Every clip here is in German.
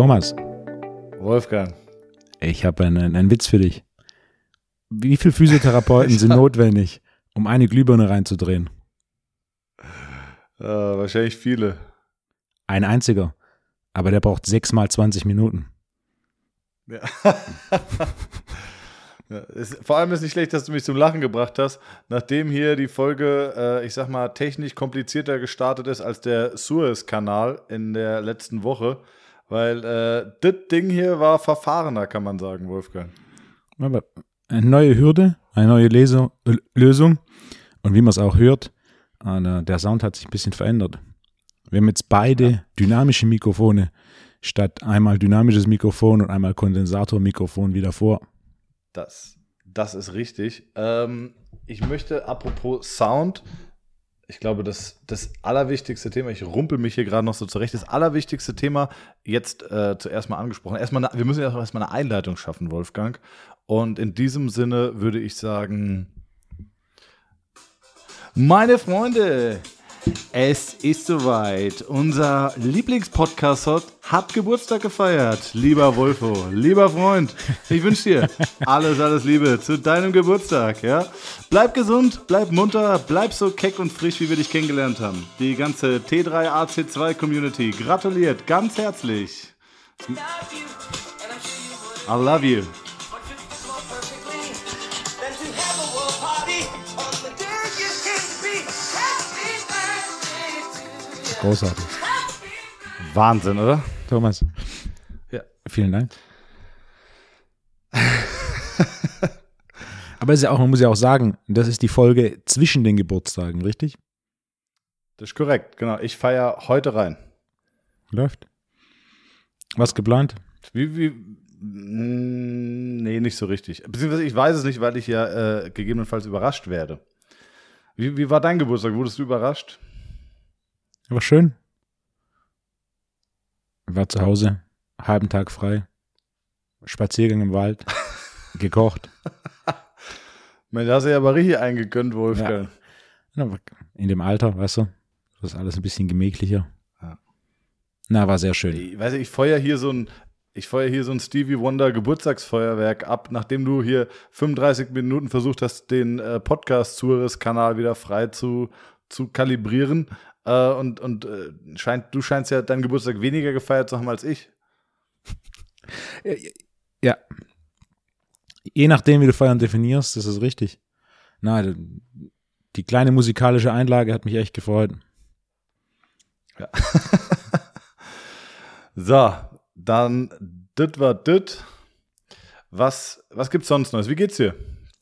Thomas, Wolfgang. ich habe einen, einen Witz für dich. Wie viele Physiotherapeuten sind notwendig, um eine Glühbirne reinzudrehen? Äh, wahrscheinlich viele. Ein einziger. Aber der braucht sechs mal 20 Minuten. Ja. ja, es, vor allem ist nicht schlecht, dass du mich zum Lachen gebracht hast, nachdem hier die Folge, äh, ich sag mal, technisch komplizierter gestartet ist als der Suez-Kanal in der letzten Woche. Weil äh, das Ding hier war verfahrener, kann man sagen, Wolfgang. Aber eine neue Hürde, eine neue Leso äh, Lösung. Und wie man es auch hört, äh, der Sound hat sich ein bisschen verändert. Wir haben jetzt beide dynamische Mikrofone statt einmal dynamisches Mikrofon und einmal Kondensatormikrofon wieder vor. Das, das ist richtig. Ähm, ich möchte, apropos Sound, ich glaube, das, das allerwichtigste Thema, ich rumpel mich hier gerade noch so zurecht, das allerwichtigste Thema jetzt äh, zuerst mal angesprochen. Erstmal, wir müssen ja erstmal eine Einleitung schaffen, Wolfgang. Und in diesem Sinne würde ich sagen, meine Freunde, es ist soweit. Unser Lieblingspodcast hat Geburtstag gefeiert. Lieber Wolfo, lieber Freund, ich wünsche dir alles, alles Liebe zu deinem Geburtstag. Ja? Bleib gesund, bleib munter, bleib so keck und frisch, wie wir dich kennengelernt haben. Die ganze T3AC2 Community gratuliert ganz herzlich. I love you. Großartig. Wahnsinn, oder? Thomas. Ja. Vielen Dank. Aber ist ja auch, man muss ja auch sagen, das ist die Folge zwischen den Geburtstagen, richtig? Das ist korrekt, genau. Ich feiere heute rein. Läuft. Was geplant? Wie, wie, nee, nicht so richtig. Beziehungsweise ich weiß es nicht, weil ich ja äh, gegebenenfalls überrascht werde. Wie, wie war dein Geburtstag? Wurdest du überrascht? War schön. War zu Hause, halben Tag frei. Spaziergang im Wald, gekocht. Man, da hast du ja aber richtig eingegönnt, Wolfgang. In dem Alter, weißt du, das ist alles ein bisschen gemächlicher. Ja. Na, war sehr schön. Ich weiß, ich feuer hier so ein, ich feuer hier so ein Stevie Wonder Geburtstagsfeuerwerk ab, nachdem du hier 35 Minuten versucht hast, den äh, Podcast Suarez Kanal wieder frei zu, zu kalibrieren. Äh, und und äh, scheint, du scheinst ja deinen Geburtstag weniger gefeiert zu haben als ich. Ja. Je nachdem, wie du Feiern definierst, ist richtig. Na, die kleine musikalische Einlage hat mich echt gefreut. Ja. so, dann das war das. Was, was gibt's sonst Neues? Wie geht's dir?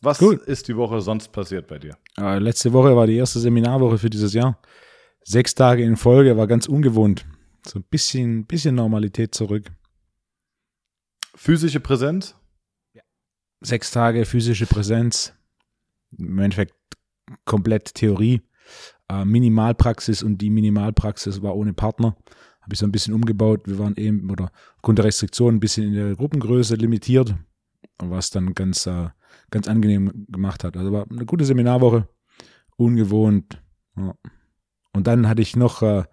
Was Gut. ist die Woche sonst passiert bei dir? Äh, letzte Woche war die erste Seminarwoche für dieses Jahr. Sechs Tage in Folge war ganz ungewohnt. So ein bisschen, bisschen Normalität zurück. Physische Präsenz? Sechs Tage physische Präsenz. Im Endeffekt komplett Theorie. Äh, Minimalpraxis und die Minimalpraxis war ohne Partner. Habe ich so ein bisschen umgebaut. Wir waren eben, oder aufgrund der Restriktionen, ein bisschen in der Gruppengröße limitiert, was dann ganz, äh, ganz angenehm gemacht hat. Also war eine gute Seminarwoche. Ungewohnt. Ja. Und dann hatte ich noch äh,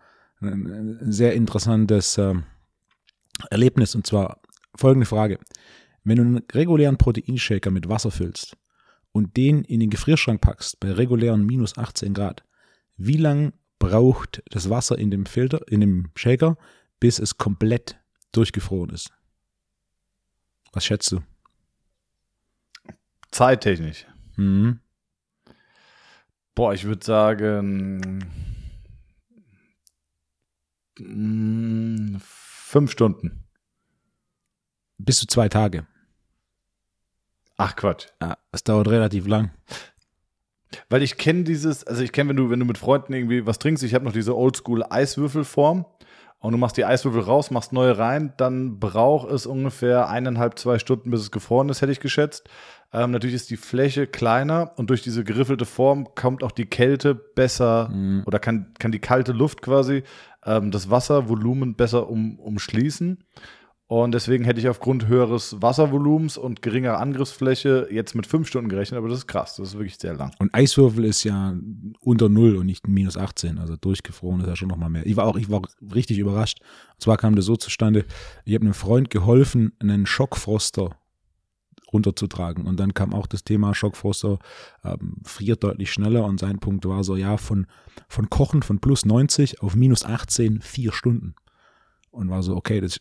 ein sehr interessantes äh, Erlebnis und zwar folgende Frage. Wenn du einen regulären Proteinshaker mit Wasser füllst und den in den Gefrierschrank packst bei regulären minus 18 Grad, wie lang braucht das Wasser in dem Filter, in dem Shaker, bis es komplett durchgefroren ist? Was schätzt du? Zeittechnisch. Mhm. Boah, ich würde sagen. Mm, Fünf Stunden. Bis zu zwei Tage. Ach Quatsch. Ja, es dauert relativ lang. Weil ich kenne dieses, also ich kenne, wenn du, wenn du mit Freunden irgendwie was trinkst, ich habe noch diese Oldschool Eiswürfelform und du machst die Eiswürfel raus, machst neue rein, dann braucht es ungefähr eineinhalb, zwei Stunden, bis es gefroren ist, hätte ich geschätzt. Ähm, natürlich ist die Fläche kleiner und durch diese geriffelte Form kommt auch die Kälte besser Mhm. oder kann, kann die kalte Luft quasi ähm, das Wasservolumen besser um, umschließen. Und deswegen hätte ich aufgrund höheres Wasservolumens und geringerer Angriffsfläche jetzt mit fünf Stunden gerechnet, aber das ist krass, das ist wirklich sehr lang. Und Eiswürfel ist ja unter Null und nicht minus 18, also durchgefroren ist ja schon nochmal mehr. Ich war auch, ich war richtig überrascht. Und zwar kam das so zustande, ich habe einem Freund geholfen, einen Schockfroster runterzutragen. Und dann kam auch das Thema Schockfroster ähm, friert deutlich schneller und sein Punkt war so, ja, von, von Kochen von plus 90 auf minus 18 vier Stunden. Und war so, okay, das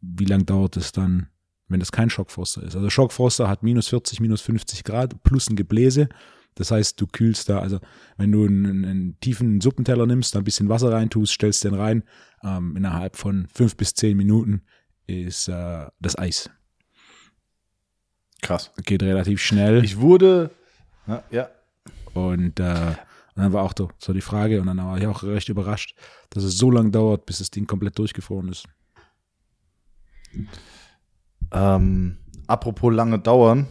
wie lange dauert es dann, wenn das kein Schockfroster ist? Also Schockfroster hat minus 40, minus 50 Grad plus ein Gebläse. Das heißt, du kühlst da, also wenn du einen, einen tiefen Suppenteller nimmst, da ein bisschen Wasser reintust, stellst den rein, ähm, innerhalb von fünf bis zehn Minuten ist äh, das Eis. Krass. Geht relativ schnell. Ich wurde, ja. ja. Und, äh, und dann war auch so die Frage, und dann war ich auch recht überrascht, dass es so lange dauert, bis das Ding komplett durchgefroren ist. Ähm, apropos lange dauern.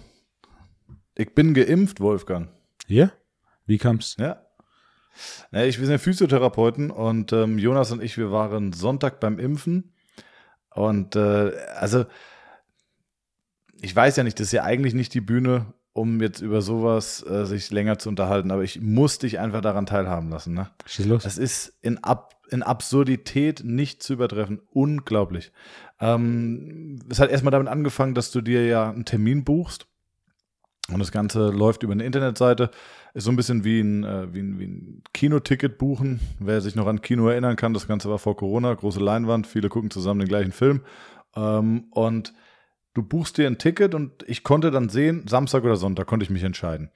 Ich bin geimpft, Wolfgang. Ja? Wie kam's? Ja. ja ich, wir sind ja Physiotherapeuten und ähm, Jonas und ich, wir waren Sonntag beim Impfen. Und äh, also, ich weiß ja nicht, das ist ja eigentlich nicht die Bühne, um jetzt über sowas äh, sich länger zu unterhalten, aber ich muss dich einfach daran teilhaben lassen. Ne? Schieß los. Es ist in, Ab in Absurdität nicht zu übertreffen. Unglaublich. Ähm, es hat erstmal damit angefangen, dass du dir ja einen Termin buchst. Und das Ganze läuft über eine Internetseite. Ist so ein bisschen wie ein, äh, wie ein, wie ein Kinoticket buchen. Wer sich noch an Kino erinnern kann, das Ganze war vor Corona, große Leinwand, viele gucken zusammen den gleichen Film. Ähm, und du buchst dir ein Ticket und ich konnte dann sehen, Samstag oder Sonntag konnte ich mich entscheiden.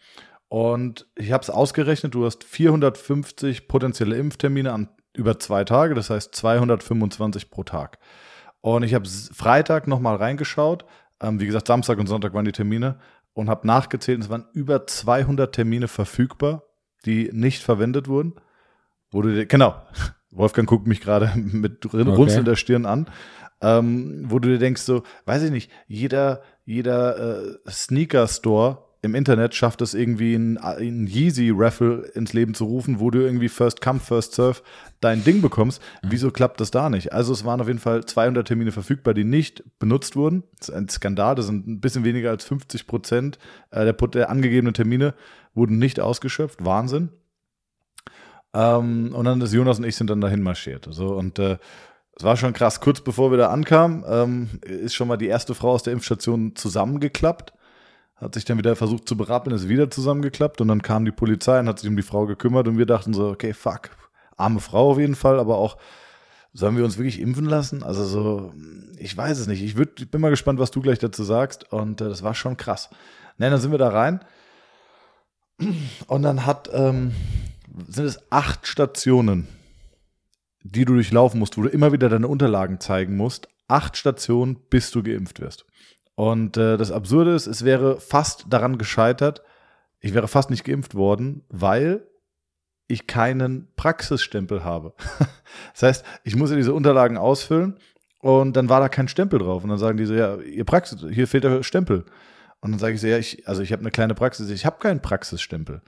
Und ich habe es ausgerechnet, du hast 450 potenzielle Impftermine an, über zwei Tage, das heißt 225 pro Tag. Und ich habe Freitag nochmal reingeschaut. Ähm, wie gesagt, Samstag und Sonntag waren die Termine und habe nachgezählt. Es waren über 200 Termine verfügbar, die nicht verwendet wurden. Wo du, genau, Wolfgang guckt mich gerade mit runzelnder okay. Stirn an. Ähm, wo du dir denkst, so, weiß ich nicht, jeder, jeder äh, Sneaker-Store im Internet schafft es irgendwie ein, ein Yeezy-Raffle ins Leben zu rufen, wo du irgendwie First Come, First Serve dein Ding bekommst. Mhm. Wieso klappt das da nicht? Also es waren auf jeden Fall 200 Termine verfügbar, die nicht benutzt wurden. Das ist ein Skandal, das sind ein bisschen weniger als 50 Prozent äh, der, der angegebenen Termine wurden nicht ausgeschöpft. Wahnsinn. Ähm, und dann ist Jonas und ich sind dann dahin marschiert. So, und äh, es war schon krass. Kurz bevor wir da ankamen, ähm, ist schon mal die erste Frau aus der Impfstation zusammengeklappt hat sich dann wieder versucht zu berappeln, ist wieder zusammengeklappt und dann kam die Polizei und hat sich um die Frau gekümmert und wir dachten so, okay, fuck, arme Frau auf jeden Fall, aber auch, sollen wir uns wirklich impfen lassen? Also so, ich weiß es nicht. Ich, würd, ich bin mal gespannt, was du gleich dazu sagst und äh, das war schon krass. Ne, dann sind wir da rein und dann hat, ähm, sind es acht Stationen, die du durchlaufen musst, wo du immer wieder deine Unterlagen zeigen musst. Acht Stationen, bis du geimpft wirst. Und äh, das Absurde ist, es wäre fast daran gescheitert, ich wäre fast nicht geimpft worden, weil ich keinen Praxisstempel habe. das heißt, ich muss ja diese Unterlagen ausfüllen und dann war da kein Stempel drauf. Und dann sagen die so, ja, ihr Praxis, hier fehlt der Stempel. Und dann sage ich so, ja, ich, also ich habe eine kleine Praxis, ich habe keinen Praxisstempel.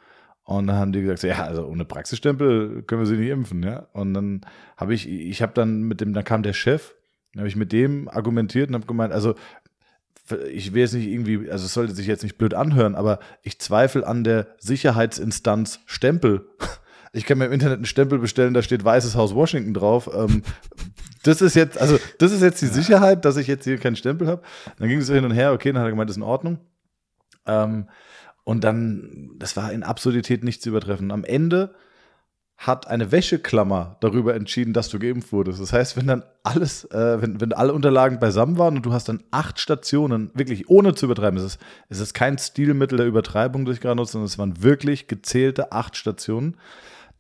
Und dann haben die gesagt, ja, also ohne Praxisstempel können wir sie nicht impfen, ja. Und dann habe ich, ich habe dann mit dem, dann kam der Chef, dann habe ich mit dem argumentiert und habe gemeint, also ich will jetzt nicht irgendwie, also es sollte sich jetzt nicht blöd anhören, aber ich zweifle an der Sicherheitsinstanz Stempel. Ich kann mir im Internet einen Stempel bestellen, da steht Weißes Haus Washington drauf. Ähm, das ist jetzt, also das ist jetzt die Sicherheit, dass ich jetzt hier keinen Stempel habe. Dann ging es hin und her, okay, dann hat er gemeint, das ist in Ordnung. Ähm, und dann, das war in Absurdität nicht zu übertreffen. Am Ende hat eine Wäscheklammer darüber entschieden, dass du geimpft wurdest. Das heißt, wenn dann alles, äh, wenn, wenn alle Unterlagen beisammen waren und du hast dann acht Stationen, wirklich ohne zu übertreiben, es ist, es ist kein Stilmittel der Übertreibung, das ich gerade nutze, sondern es waren wirklich gezählte acht Stationen.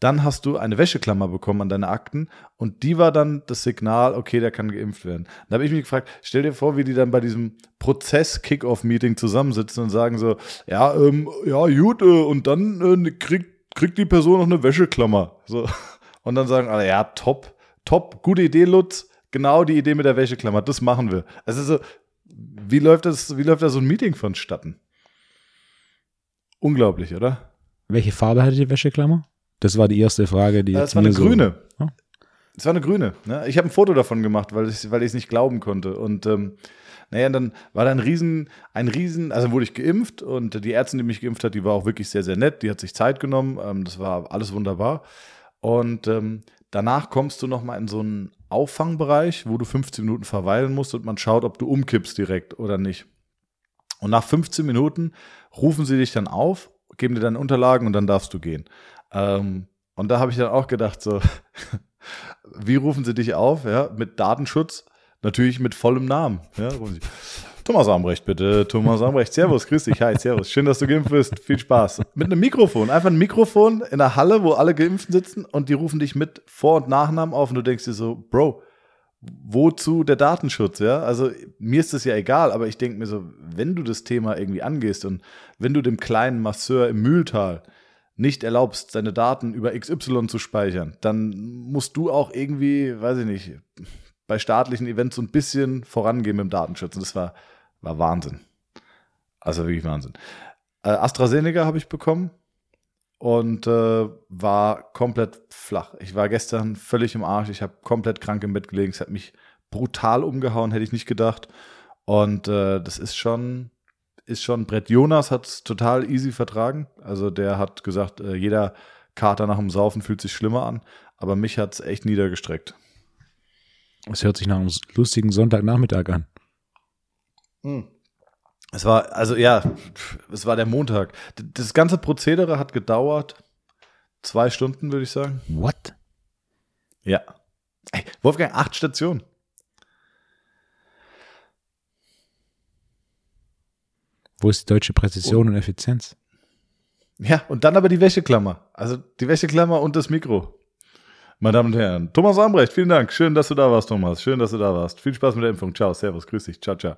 Dann hast du eine Wäscheklammer bekommen an deine Akten und die war dann das Signal, okay, der kann geimpft werden. Da habe ich mich gefragt, stell dir vor, wie die dann bei diesem Prozess-Kick-Off-Meeting zusammensitzen und sagen so, ja, ähm, ja, gut, äh, und dann äh, kriegt kriegt die Person noch eine Wäscheklammer. So. Und dann sagen alle, ja, top, top, gute Idee, Lutz. Genau die Idee mit der Wäscheklammer, das machen wir. Also so, wie läuft das, wie läuft da so ein Meeting vonstatten? Unglaublich, oder? Welche Farbe hatte die Wäscheklammer? Das war die erste Frage, die das war eine so, grüne. Ja? es war eine grüne. Ne? Ich habe ein Foto davon gemacht, weil ich weil es nicht glauben konnte. Und ähm, naja, dann war da ein Riesen, ein Riesen, also wurde ich geimpft und die Ärztin, die mich geimpft hat, die war auch wirklich sehr, sehr nett. Die hat sich Zeit genommen. Ähm, das war alles wunderbar. Und ähm, danach kommst du nochmal in so einen Auffangbereich, wo du 15 Minuten verweilen musst und man schaut, ob du umkippst direkt oder nicht. Und nach 15 Minuten rufen sie dich dann auf, geben dir deine Unterlagen und dann darfst du gehen. Ähm, und da habe ich dann auch gedacht, so, wie rufen sie dich auf? Ja, mit Datenschutz, natürlich mit vollem Namen. Ja, Thomas Ambrecht, bitte. Thomas Ambrecht, Servus, grüß dich, hi, Servus. Schön, dass du geimpft bist. Viel Spaß. Mit einem Mikrofon, einfach ein Mikrofon in der Halle, wo alle Geimpften sitzen und die rufen dich mit Vor- und Nachnamen auf und du denkst dir so, Bro, wozu der Datenschutz, ja? Also mir ist das ja egal, aber ich denke mir so, wenn du das Thema irgendwie angehst und wenn du dem kleinen Masseur im Mühltal nicht erlaubst, seine Daten über XY zu speichern, dann musst du auch irgendwie, weiß ich nicht, bei staatlichen Events so ein bisschen vorangehen mit dem Datenschutz. Und das war, war Wahnsinn. Also wirklich Wahnsinn. Äh, AstraZeneca habe ich bekommen und äh, war komplett flach. Ich war gestern völlig im Arsch. Ich habe komplett krank im Bett gelegen. Es hat mich brutal umgehauen, hätte ich nicht gedacht. Und äh, das ist schon, ist schon, Brett Jonas hat es total easy vertragen. Also der hat gesagt, äh, jeder Kater nach dem Saufen fühlt sich schlimmer an. Aber mich hat es echt niedergestreckt. Es hört sich nach einem lustigen Sonntagnachmittag an. Hm. Es war, also ja, es war der Montag. Das ganze Prozedere hat gedauert zwei Stunden, würde ich sagen. What? Ja. Ey, Wolfgang, acht Stationen. Wo ist die deutsche Präzision oh. und Effizienz? Ja, und dann aber die Wäscheklammer. Also die Wäscheklammer und das Mikro. Meine Damen und Herren, Thomas Ambrecht, vielen Dank. Schön, dass du da warst, Thomas. Schön, dass du da warst. Viel Spaß mit der Impfung. Ciao, Servus, grüß dich. Ciao, ciao.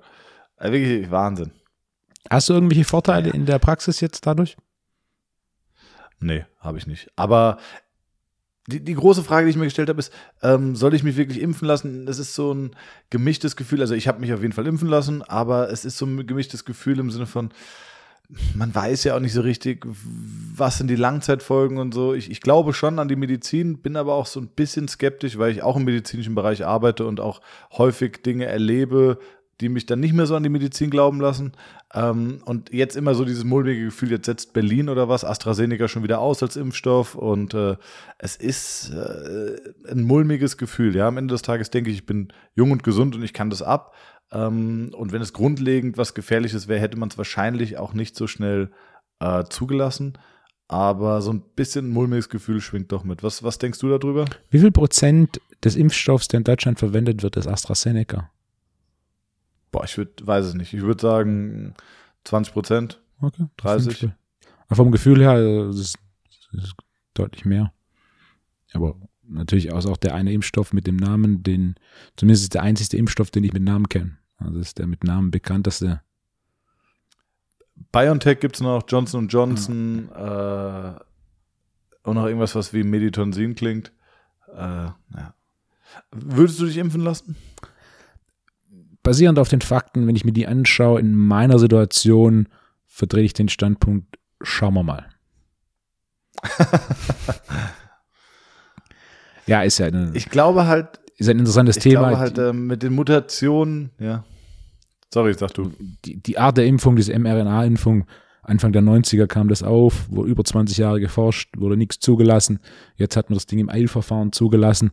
Also wirklich Wahnsinn. Hast du irgendwelche Vorteile ja. in der Praxis jetzt dadurch? Nee, habe ich nicht. Aber die, die große Frage, die ich mir gestellt habe, ist, ähm, soll ich mich wirklich impfen lassen? Es ist so ein gemischtes Gefühl. Also ich habe mich auf jeden Fall impfen lassen, aber es ist so ein gemischtes Gefühl im Sinne von, man weiß ja auch nicht so richtig, was sind die Langzeitfolgen und so. Ich, ich glaube schon an die Medizin, bin aber auch so ein bisschen skeptisch, weil ich auch im medizinischen Bereich arbeite und auch häufig Dinge erlebe, die mich dann nicht mehr so an die Medizin glauben lassen. Ähm, und jetzt immer so dieses mulmige Gefühl, jetzt setzt Berlin oder was, AstraZeneca schon wieder aus als Impfstoff und äh, es ist äh, ein mulmiges Gefühl. Ja, am Ende des Tages denke ich, ich bin jung und gesund und ich kann das ab. Ähm, und wenn es grundlegend was Gefährliches wäre, hätte man es wahrscheinlich auch nicht so schnell äh, zugelassen. Aber so ein bisschen mulmiges Gefühl schwingt doch mit. Was, was denkst du darüber? Wie viel Prozent des Impfstoffs, der in Deutschland verwendet wird, ist AstraZeneca? Boah, ich würde, weiß es nicht. Ich würde sagen 20 Prozent. Okay. 30. Aber vom Gefühl her äh, ist es deutlich mehr. Aber natürlich auch der eine Impfstoff mit dem Namen, den, zumindest ist der einzige Impfstoff, den ich mit Namen kenne. Also ist der mit Namen bekannteste. BioNTech gibt es noch, Johnson Johnson ja. äh, und noch irgendwas, was wie Meditonsin klingt. Äh, ja. Würdest du dich impfen lassen? Basierend auf den Fakten, wenn ich mir die anschaue, in meiner Situation verdrehe ich den Standpunkt, schauen wir mal. Ja, ist ja eine, Ich glaube halt. Ist ein interessantes ich Thema. Ich glaube halt äh, mit den Mutationen, ja. Sorry, sag du. Die, die Art der Impfung, diese mRNA-Impfung, Anfang der 90er kam das auf, wurde über 20 Jahre geforscht, wurde nichts zugelassen. Jetzt hat man das Ding im Eilverfahren zugelassen.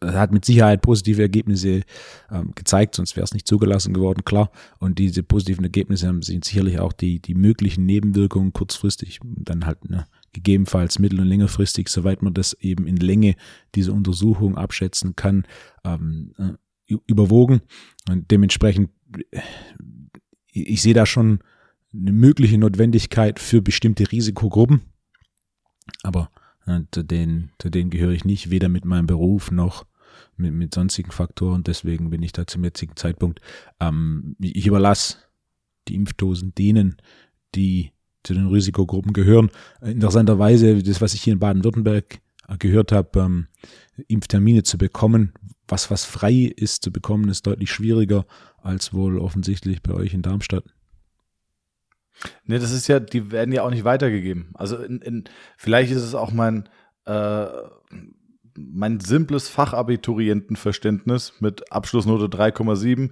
Hat mit Sicherheit positive Ergebnisse ähm, gezeigt, sonst wäre es nicht zugelassen geworden, klar. Und diese positiven Ergebnisse haben sind sicherlich auch die, die möglichen Nebenwirkungen kurzfristig dann halt ne, gegebenenfalls mittel- und längerfristig, soweit man das eben in Länge dieser Untersuchung abschätzen kann, ähm, äh, überwogen. Und dementsprechend, ich, ich sehe da schon eine mögliche Notwendigkeit für bestimmte Risikogruppen, aber äh, zu denen, zu denen gehöre ich nicht, weder mit meinem Beruf noch mit, mit sonstigen Faktoren. Deswegen bin ich da zum jetzigen Zeitpunkt, ähm, ich überlasse die Impfdosen denen, die zu den Risikogruppen gehören. Interessanterweise, das, was ich hier in Baden-Württemberg gehört habe, ähm, Impftermine zu bekommen, was was frei ist zu bekommen, ist deutlich schwieriger als wohl offensichtlich bei euch in Darmstadt. Ne, das ist ja, die werden ja auch nicht weitergegeben. Also in, in, vielleicht ist es auch mein äh, mein simples Fachabiturientenverständnis mit Abschlussnote 3,7,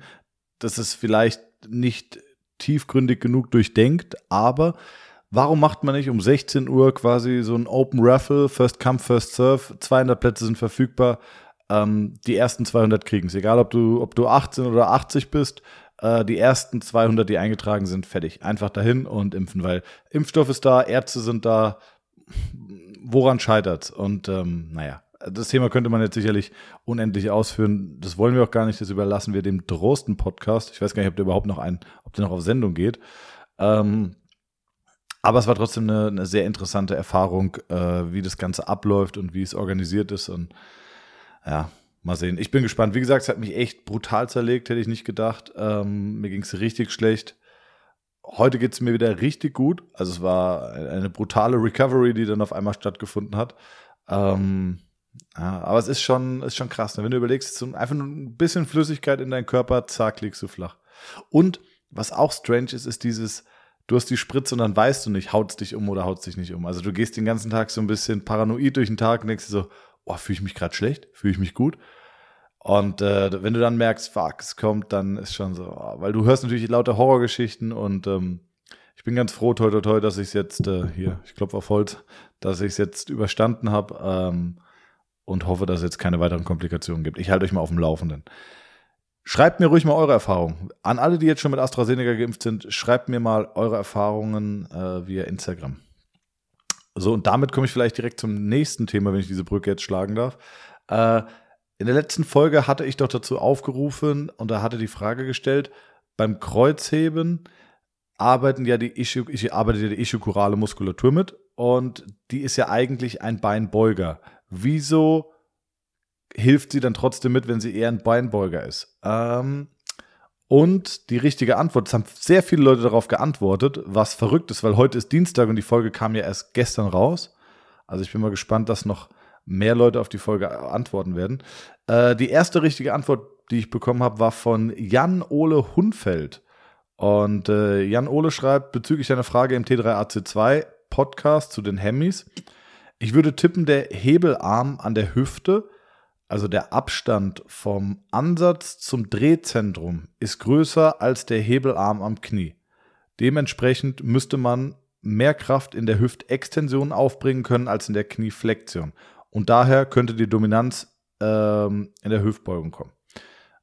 das ist vielleicht nicht tiefgründig genug durchdenkt, aber warum macht man nicht um 16 Uhr quasi so ein Open Raffle, First Come, First Serve, 200 Plätze sind verfügbar, ähm, die ersten 200 kriegen es, egal ob du, ob du 18 oder 80 bist, äh, die ersten 200, die eingetragen sind, fertig. Einfach dahin und impfen, weil Impfstoff ist da, Ärzte sind da, woran scheitert Und ähm, naja, das Thema könnte man jetzt sicherlich unendlich ausführen. Das wollen wir auch gar nicht. Das überlassen wir dem Drosten-Podcast. Ich weiß gar nicht, ob der überhaupt noch ein, ob der noch auf Sendung geht. Ähm, aber es war trotzdem eine, eine sehr interessante Erfahrung, äh, wie das Ganze abläuft und wie es organisiert ist. Und ja, mal sehen. Ich bin gespannt. Wie gesagt, es hat mich echt brutal zerlegt, hätte ich nicht gedacht. Ähm, mir ging es richtig schlecht. Heute geht es mir wieder richtig gut. Also es war eine brutale Recovery, die dann auf einmal stattgefunden hat. Ähm, ja, aber es ist schon, ist schon krass. Ne? Wenn du überlegst, so einfach nur ein bisschen Flüssigkeit in deinen Körper, zack, liegst du flach. Und was auch strange ist, ist dieses, du hast die Spritze und dann weißt du nicht, haut's dich um oder haut's dich nicht um. Also du gehst den ganzen Tag so ein bisschen paranoid durch den Tag und denkst dir so, oh, fühle ich mich gerade schlecht? Fühle ich mich gut? Und äh, wenn du dann merkst, fuck, es kommt, dann ist schon so, oh, weil du hörst natürlich lauter Horrorgeschichten und ähm, ich bin ganz froh, toi, toi, toi, dass ich es jetzt äh, hier, ich klopfe auf Holz, dass ich es jetzt überstanden habe ähm, und hoffe, dass es jetzt keine weiteren Komplikationen gibt. Ich halte euch mal auf dem Laufenden. Schreibt mir ruhig mal eure Erfahrungen. An alle, die jetzt schon mit AstraZeneca geimpft sind, schreibt mir mal eure Erfahrungen äh, via Instagram. So, und damit komme ich vielleicht direkt zum nächsten Thema, wenn ich diese Brücke jetzt schlagen darf. Äh, in der letzten Folge hatte ich doch dazu aufgerufen und da hatte die Frage gestellt, beim Kreuzheben arbeiten ja die Ischi, ich arbeite ja die ischiokurale Muskulatur mit und die ist ja eigentlich ein Beinbeuger. Wieso hilft sie dann trotzdem mit, wenn sie eher ein Beinbeuger ist? Ähm, und die richtige Antwort, es haben sehr viele Leute darauf geantwortet, was verrückt ist, weil heute ist Dienstag und die Folge kam ja erst gestern raus. Also ich bin mal gespannt, dass noch mehr Leute auf die Folge antworten werden. Äh, die erste richtige Antwort, die ich bekommen habe, war von Jan-Ole Hunfeld. Und äh, Jan-Ole schreibt bezüglich deiner Frage im T3AC2 Podcast zu den Hemmys. Ich würde tippen, der Hebelarm an der Hüfte, also der Abstand vom Ansatz zum Drehzentrum, ist größer als der Hebelarm am Knie. Dementsprechend müsste man mehr Kraft in der Hüftextension aufbringen können als in der Knieflexion. Und daher könnte die Dominanz ähm, in der Hüftbeugung kommen.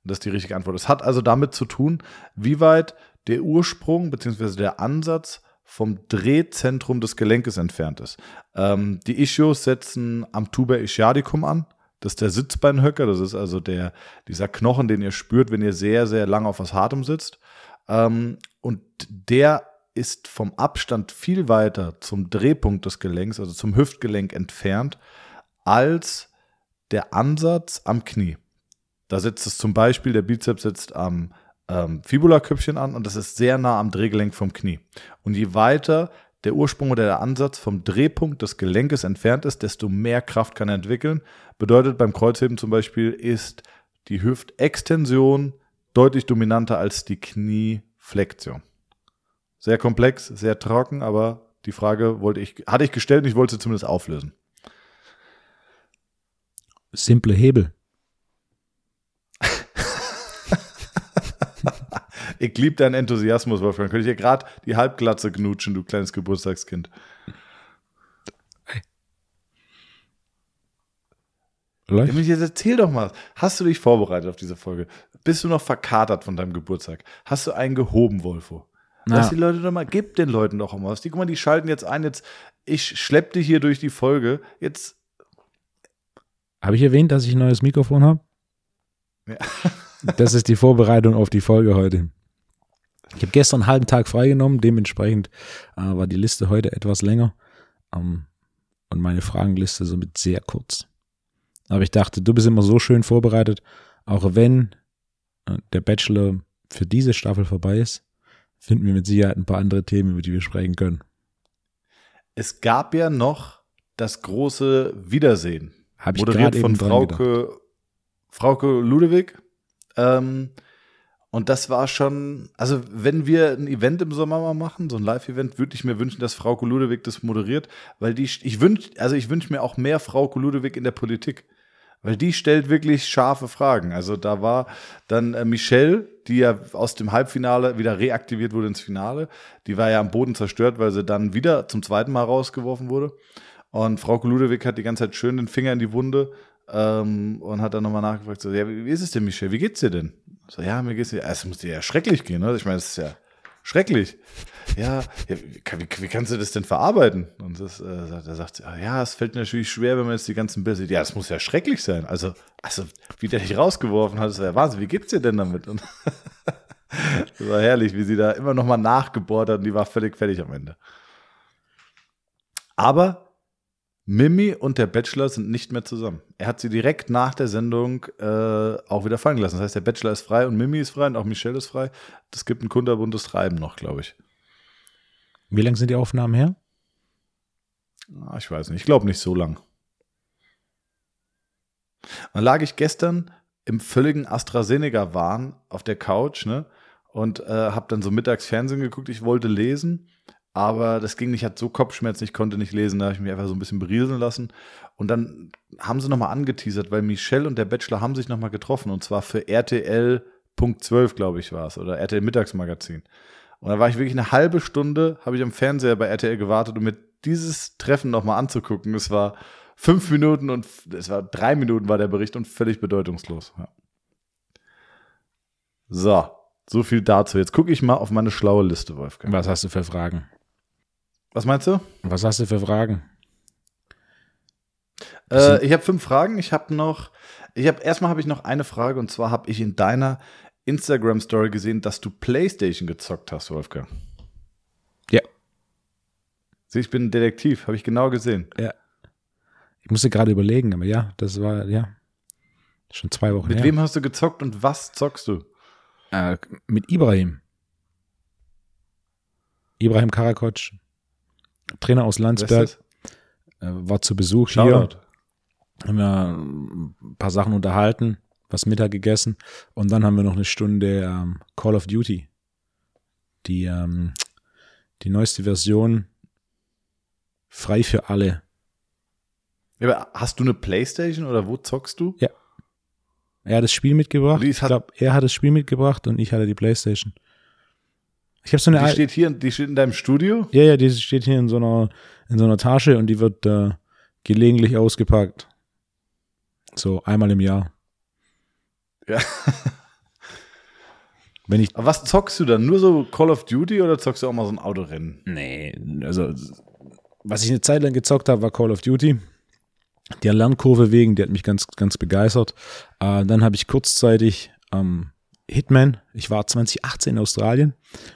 Das ist die richtige Antwort. Es hat also damit zu tun, wie weit der Ursprung bzw. der Ansatz vom Drehzentrum des Gelenkes entfernt ist. Ähm, die Ischios setzen am Tuber ischiadicum an. Das ist der Sitzbeinhöcker. Das ist also der, dieser Knochen, den ihr spürt, wenn ihr sehr, sehr lange auf was Hartem sitzt. Ähm, und der ist vom Abstand viel weiter zum Drehpunkt des Gelenks, also zum Hüftgelenk entfernt, als der Ansatz am Knie. Da sitzt es zum Beispiel, der Bizeps sitzt am ähm, Fibulaköpfchen an und das ist sehr nah am Drehgelenk vom Knie. Und je weiter der Ursprung oder der Ansatz vom Drehpunkt des Gelenkes entfernt ist, desto mehr Kraft kann er entwickeln. Bedeutet beim Kreuzheben zum Beispiel ist die Hüftextension deutlich dominanter als die Knieflexion. Sehr komplex, sehr trocken, aber die Frage wollte ich, hatte ich gestellt und ich wollte sie zumindest auflösen simple Hebel. ich liebe deinen Enthusiasmus, Wolfgang. Könnte ich dir gerade die Halbglatze knutschen, du kleines Geburtstagskind. Hey. Jetzt erzähl doch mal, hast du dich vorbereitet auf diese Folge? Bist du noch verkatert von deinem Geburtstag? Hast du einen gehoben, Wolfo? Lass die Leute doch mal, gib den Leuten doch mal was. Die, guck mal, die schalten jetzt ein, jetzt, ich schlepp dich hier durch die Folge. Jetzt habe ich erwähnt, dass ich ein neues Mikrofon habe? Ja. das ist die Vorbereitung auf die Folge heute. Ich habe gestern einen halben Tag freigenommen, dementsprechend äh, war die Liste heute etwas länger ähm, und meine Fragenliste somit sehr kurz. Aber ich dachte, du bist immer so schön vorbereitet, auch wenn äh, der Bachelor für diese Staffel vorbei ist, finden wir mit Sicherheit ein paar andere Themen, über die wir sprechen können. Es gab ja noch das große Wiedersehen hab ich Moderiert von Frauke, Frauke Ludewig. Ähm, Und das war schon, also wenn wir ein Event im Sommer mal machen, so ein Live-Event, würde ich mir wünschen, dass Frau Ludewig das moderiert, weil die, ich wünsch, also ich wünsche mir auch mehr Frau Ludewig in der Politik. Weil die stellt wirklich scharfe Fragen. Also da war dann äh, Michelle, die ja aus dem Halbfinale wieder reaktiviert wurde ins Finale. Die war ja am Boden zerstört, weil sie dann wieder zum zweiten Mal rausgeworfen wurde. Und Frau Ludewig hat die ganze Zeit schön den Finger in die Wunde ähm, und hat dann nochmal nachgefragt, so, ja, wie, wie ist es denn, Michelle? Wie geht's dir denn? So, ja, mir geht's dir, es muss dir ja schrecklich gehen, ne? Ich meine, es ist ja schrecklich. Ja, ja wie, wie, kannst du das denn verarbeiten? Und das, äh, sagt, er sagt, ja, es fällt natürlich schwer, wenn man jetzt die ganzen Bilder sieht. Ja, es muss ja schrecklich sein. Also, also, wie der dich rausgeworfen hat, ist ja Wahnsinn. Wie geht's dir denn damit? Und das war herrlich, wie sie da immer nochmal nachgebohrt hat und die war völlig fertig am Ende. Aber Mimi und der Bachelor sind nicht mehr zusammen. Er hat sie direkt nach der Sendung äh, auch wieder fallen gelassen. Das heißt, der Bachelor ist frei und Mimi ist frei und auch Michelle ist frei. Das gibt ein kunterbuntes Treiben noch, glaube ich. Wie lang sind die Aufnahmen her? Ah, ich weiß nicht. Ich glaube nicht so lang. Dann lag ich gestern im völligen AstraZeneca-Wahn auf der Couch, ne? Und äh, habe dann so mittags Fernsehen geguckt. Ich wollte lesen aber das ging nicht, hat so Kopfschmerzen, ich konnte nicht lesen, da habe ich mich einfach so ein bisschen berieseln lassen. Und dann haben sie nochmal angeteasert, weil Michelle und der Bachelor haben sich nochmal getroffen und zwar für RTL Punkt 12, glaube ich, war es, oder RTL Mittagsmagazin. Und da war ich wirklich eine halbe Stunde, habe ich am Fernseher bei RTL gewartet, um mir dieses Treffen nochmal anzugucken. Es war fünf Minuten und es war drei Minuten war der Bericht und völlig bedeutungslos. Ja. So, so viel dazu. Jetzt gucke ich mal auf meine schlaue Liste, Wolfgang. Was hast du für Fragen? Was meinst du? Was hast du für Fragen? Äh, ich habe fünf Fragen. Ich habe noch, ich habe erstmal habe ich noch eine Frage und zwar habe ich in deiner Instagram Story gesehen, dass du PlayStation gezockt hast, Wolfgang. Ja. Sieh, ich bin ein Detektiv, habe ich genau gesehen. Ja. Ich musste gerade überlegen, aber ja, das war ja schon zwei Wochen Mit her. wem hast du gezockt und was zockst du? Äh, mit Ibrahim. Ibrahim Karakoc. Trainer aus Landsberg, äh, war zu Besuch Shoutout. hier. Haben wir ein paar Sachen unterhalten, was Mittag gegessen und dann haben wir noch eine Stunde ähm, Call of Duty. Die, ähm, die neueste Version frei für alle. Ja, aber hast du eine Playstation oder wo zockst du? Ja. Er hat das Spiel mitgebracht. Ich glaube, er hat das Spiel mitgebracht und ich hatte die Playstation. Ich habe so eine. Die steht hier, die steht in deinem Studio? Ja, ja, die steht hier in so einer, in so einer Tasche und die wird äh, gelegentlich ausgepackt. So einmal im Jahr. Ja. Wenn ich, Aber was zockst du dann? Nur so Call of Duty oder zockst du auch mal so ein Autorennen? Nee, also was ich eine Zeit lang gezockt habe, war Call of Duty. Der Lernkurve wegen, die hat mich ganz, ganz begeistert. Äh, dann habe ich kurzzeitig ähm, Hitman. Ich war 2018 in Australien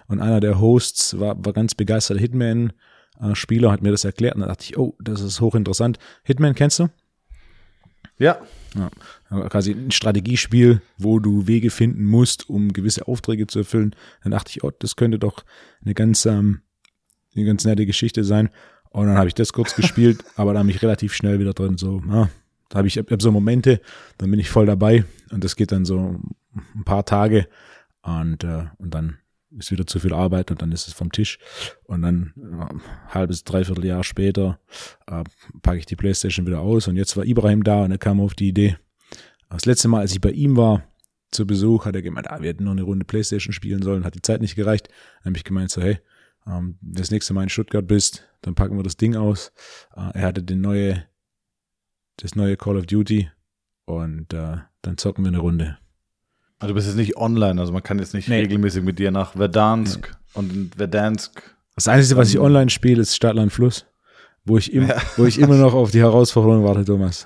und einer der Hosts war, war ganz begeisterter Hitman-Spieler, hat mir das erklärt und da dachte ich, oh, das ist hochinteressant. Hitman kennst du? Ja. ja. Quasi ein Strategiespiel, wo du Wege finden musst, um gewisse Aufträge zu erfüllen. Dann dachte ich, oh, das könnte doch eine ganz, ähm, eine ganz nette Geschichte sein. Und dann habe ich das kurz gespielt, aber da habe ich relativ schnell wieder drin. So, ja, da habe ich, ich hab so Momente, dann bin ich voll dabei und das geht dann so ein paar Tage und, äh, und dann ist wieder zu viel Arbeit und dann ist es vom Tisch. Und dann äh, halbes, dreiviertel Jahr später äh, packe ich die Playstation wieder aus und jetzt war Ibrahim da und er kam auf die Idee. Das letzte Mal, als ich bei ihm war, zu Besuch, hat er gemeint, ah, wir hätten noch eine Runde Playstation spielen sollen, hat die Zeit nicht gereicht. Dann habe ich gemeint, so, hey, ähm, das nächste Mal in Stuttgart bist, dann packen wir das Ding aus. Äh, er hatte den neue, das neue Call of Duty und äh, dann zocken wir eine Runde. Also du bist jetzt nicht online, also man kann jetzt nicht nee. regelmäßig mit dir nach Verdansk nee. und in Verdansk. Das Einzige, was ich online spiele, ist Stadtland Fluss, wo ich, im, ja. wo ich immer noch auf die Herausforderung warte, Thomas.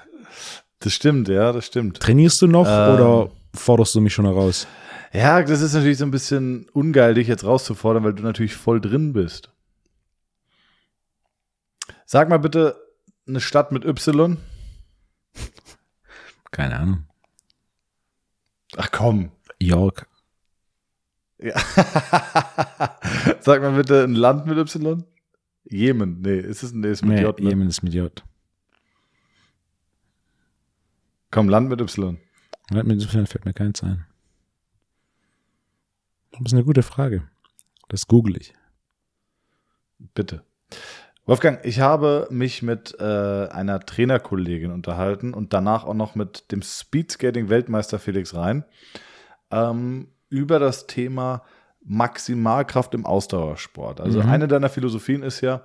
Das stimmt, ja, das stimmt. Trainierst du noch ähm, oder forderst du mich schon heraus? Ja, das ist natürlich so ein bisschen ungeil, dich jetzt rauszufordern, weil du natürlich voll drin bist. Sag mal bitte eine Stadt mit Y. Keine Ahnung. Ach komm. York. Ja. Sag mal bitte ein Land mit Y. Jemen. Nee, ist es nee, ist mit nee, J. Ne? Jemen ist mit J. Komm, Land mit Y. Land mit Y fällt mir keins ein. Das ist eine gute Frage. Das google ich. Bitte. Wolfgang, ich habe mich mit äh, einer Trainerkollegin unterhalten und danach auch noch mit dem Speedskating-Weltmeister Felix Rhein ähm, über das Thema Maximalkraft im Ausdauersport. Also mhm. eine deiner Philosophien ist ja,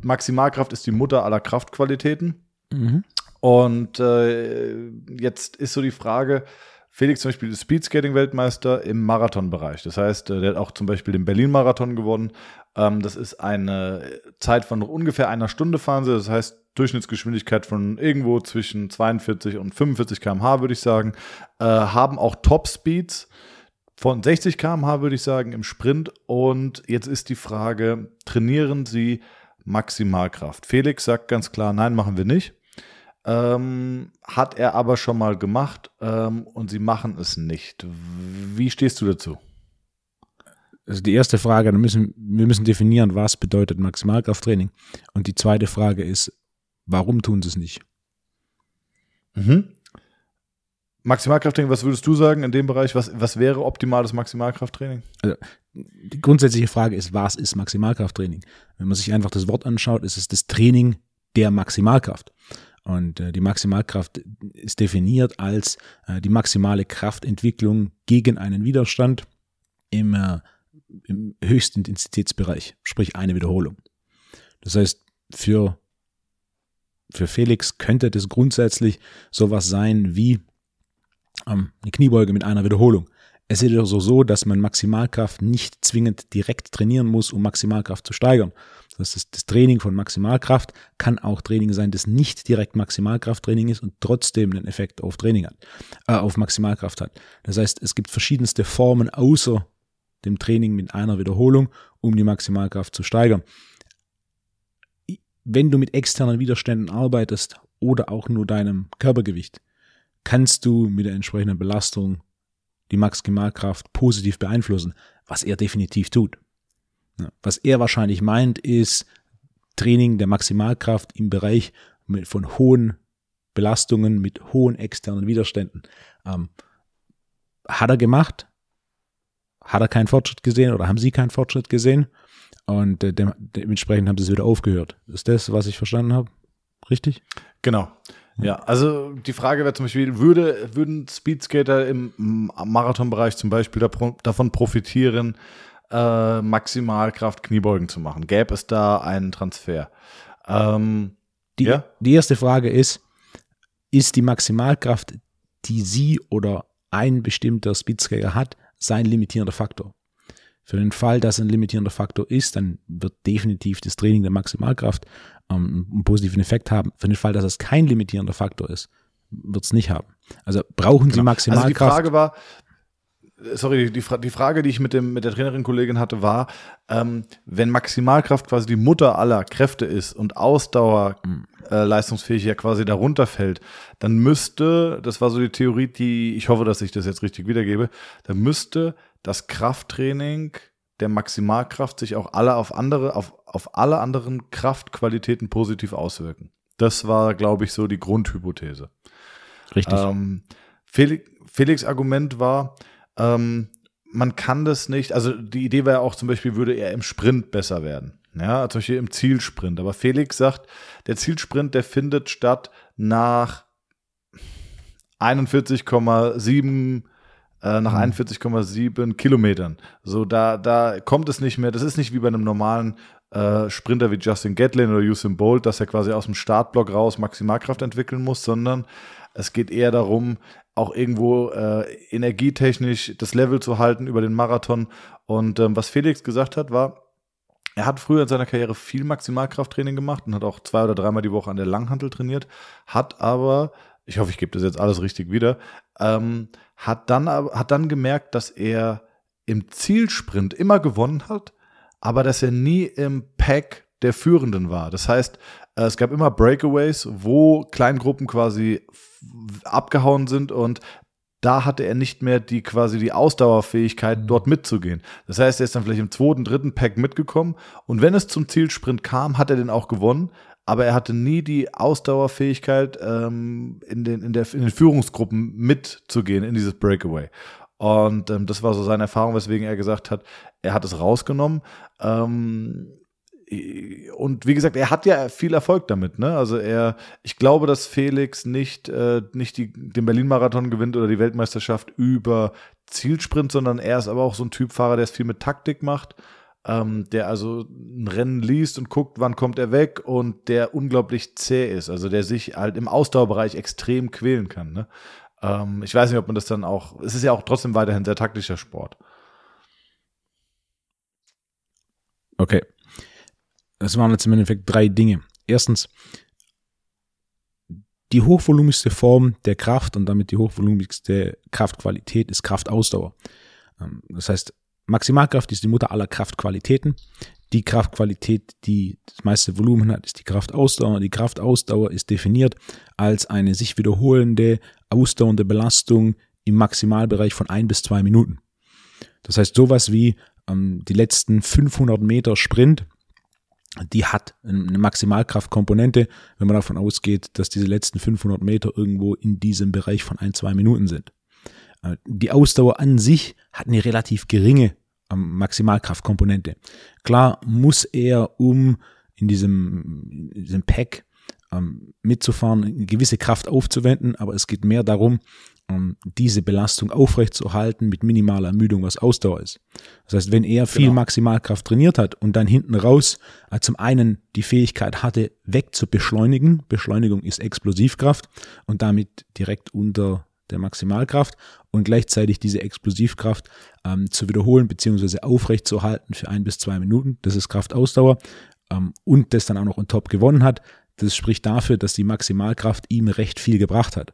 Maximalkraft ist die Mutter aller Kraftqualitäten. Mhm. Und äh, jetzt ist so die Frage, Felix zum Beispiel ist Speedskating-Weltmeister im Marathonbereich. Das heißt, äh, der hat auch zum Beispiel den Berlin-Marathon gewonnen. Ähm, das ist eine Zeit von ungefähr einer Stunde fahren sie. Das heißt, Durchschnittsgeschwindigkeit von irgendwo zwischen 42 und 45 km/h, würde ich sagen. Äh, haben auch Top-Speeds von 60 km/h, würde ich sagen, im Sprint. Und jetzt ist die Frage, trainieren Sie Maximalkraft? Felix sagt ganz klar, nein, machen wir nicht. Ähm, hat er aber schon mal gemacht ähm, und sie machen es nicht. Wie stehst du dazu? Also die erste Frage, müssen, wir müssen definieren, was bedeutet Maximalkrafttraining. Und die zweite Frage ist, warum tun sie es nicht? Mhm. Maximalkrafttraining, was würdest du sagen in dem Bereich? Was, was wäre optimales Maximalkrafttraining? Also, die grundsätzliche Frage ist, was ist Maximalkrafttraining? Wenn man sich einfach das Wort anschaut, ist es das Training der Maximalkraft. Und äh, die Maximalkraft ist definiert als äh, die maximale Kraftentwicklung gegen einen Widerstand im, äh, im höchsten Intensitätsbereich, sprich eine Wiederholung. Das heißt, für, für Felix könnte das grundsätzlich sowas sein wie ähm, eine Kniebeuge mit einer Wiederholung. Es ist also so, dass man Maximalkraft nicht zwingend direkt trainieren muss, um Maximalkraft zu steigern. Das, ist das Training von Maximalkraft kann auch Training sein, das nicht direkt Maximalkrafttraining ist und trotzdem einen Effekt auf Training hat, äh, auf Maximalkraft hat. Das heißt, es gibt verschiedenste Formen außer dem Training mit einer Wiederholung, um die Maximalkraft zu steigern. Wenn du mit externen Widerständen arbeitest oder auch nur deinem Körpergewicht, kannst du mit der entsprechenden Belastung die Maximalkraft positiv beeinflussen, was er definitiv tut. Was er wahrscheinlich meint, ist Training der Maximalkraft im Bereich von hohen Belastungen, mit hohen externen Widerständen. Ähm, hat er gemacht? Hat er keinen Fortschritt gesehen oder haben Sie keinen Fortschritt gesehen? Und äh, dementsprechend haben sie es wieder aufgehört. Ist das, was ich verstanden habe? Richtig? Genau. Ja, also die Frage wäre zum Beispiel, würde, würden Speedskater im Marathonbereich zum Beispiel davon profitieren, äh, Maximalkraft Kniebeugen zu machen? Gäbe es da einen Transfer? Ähm, die, ja? die erste Frage ist, ist die Maximalkraft, die Sie oder ein bestimmter Speedskater hat, sein limitierender Faktor? Für den Fall, dass ein limitierender Faktor ist, dann wird definitiv das Training der Maximalkraft ähm, einen positiven Effekt haben. Für den Fall, dass es kein limitierender Faktor ist, wird es nicht haben. Also brauchen Sie genau. Maximalkraft. Also die Frage war, sorry, die, die Frage, die ich mit, dem, mit der Trainerin-Kollegin hatte, war, ähm, wenn Maximalkraft quasi die Mutter aller Kräfte ist und Ausdauer mhm. äh, leistungsfähig ja quasi darunter fällt, dann müsste, das war so die Theorie, die, ich hoffe, dass ich das jetzt richtig wiedergebe, dann müsste das Krafttraining der Maximalkraft sich auch alle auf andere, auf, auf alle anderen Kraftqualitäten positiv auswirken. Das war, glaube ich, so die Grundhypothese. Richtig. Ähm, Felix, Felix Argument war, ähm, man kann das nicht, also die Idee war ja auch zum Beispiel, würde er im Sprint besser werden. Ja, zum Beispiel im Zielsprint. Aber Felix sagt, der Zielsprint, der findet statt nach 41,7 äh, nach 41,7 mhm. Kilometern. So, da, da kommt es nicht mehr, das ist nicht wie bei einem normalen äh, Sprinter wie Justin Gatlin oder Usain Bolt, dass er quasi aus dem Startblock raus Maximalkraft entwickeln muss, sondern es geht eher darum, auch irgendwo äh, energietechnisch das Level zu halten über den Marathon. Und ähm, was Felix gesagt hat, war, er hat früher in seiner Karriere viel Maximalkrafttraining gemacht und hat auch zwei oder dreimal die Woche an der Langhantel trainiert, hat aber, ich hoffe, ich gebe das jetzt alles richtig wieder, ähm, hat, dann, hat dann gemerkt, dass er im Zielsprint immer gewonnen hat, aber dass er nie im Pack der Führenden war. Das heißt, äh, es gab immer Breakaways, wo Kleingruppen quasi abgehauen sind und da hatte er nicht mehr die quasi die Ausdauerfähigkeit, mhm. dort mitzugehen. Das heißt, er ist dann vielleicht im zweiten, dritten Pack mitgekommen und wenn es zum Zielsprint kam, hat er den auch gewonnen, aber er hatte nie die Ausdauerfähigkeit, ähm, in, den, in, der, in den Führungsgruppen mitzugehen in dieses Breakaway. Und ähm, das war so seine Erfahrung, weswegen er gesagt hat, er hat es rausgenommen. Ähm, und wie gesagt, er hat ja viel Erfolg damit, ne? Also er, ich glaube, dass Felix nicht, äh, nicht die, den Berlin-Marathon gewinnt oder die Weltmeisterschaft über Zielsprint, sondern er ist aber auch so ein Typ Fahrer, der es viel mit Taktik macht, ähm, der also ein Rennen liest und guckt, wann kommt er weg und der unglaublich zäh ist, also der sich halt im Ausdauerbereich extrem quälen kann, ne? Ähm, ich weiß nicht, ob man das dann auch, es ist ja auch trotzdem weiterhin sehr taktischer Sport. Okay. Das waren jetzt im Endeffekt drei Dinge. Erstens, die hochvolumigste Form der Kraft und damit die hochvolumigste Kraftqualität ist Kraftausdauer. Ähm, das heißt, Maximalkraft ist die Mutter aller Kraftqualitäten. Die Kraftqualität, die das meiste Volumen hat, ist die Kraftausdauer. Die Kraftausdauer ist definiert als eine sich wiederholende, ausdauernde Belastung im Maximalbereich von ein bis zwei Minuten. Das heißt, sowas wie ähm, die letzten 500 Meter Sprint die hat eine Maximalkraftkomponente, wenn man davon ausgeht, dass diese letzten 500 Meter irgendwo in diesem Bereich von ein, zwei Minuten sind. Äh, die Ausdauer an sich hat eine relativ geringe ähm, Maximalkraftkomponente. Klar muss er, um in diesem, in diesem Pack ähm, mitzufahren, gewisse Kraft aufzuwenden, aber es geht mehr darum, um diese Belastung aufrechtzuerhalten mit minimaler Ermüdung, was Ausdauer ist. Das heißt, wenn er viel genau. Maximalkraft trainiert hat und dann hinten raus äh, zum einen die Fähigkeit hatte, weg zu beschleunigen, Beschleunigung ist Explosivkraft und damit direkt unter der Maximalkraft und gleichzeitig diese Explosivkraft ähm, zu wiederholen bzw. aufrechtzuerhalten für ein bis zwei Minuten, das ist Kraftausdauer ähm, und das dann auch noch on top gewonnen hat, das spricht dafür, dass die Maximalkraft ihm recht viel gebracht hat.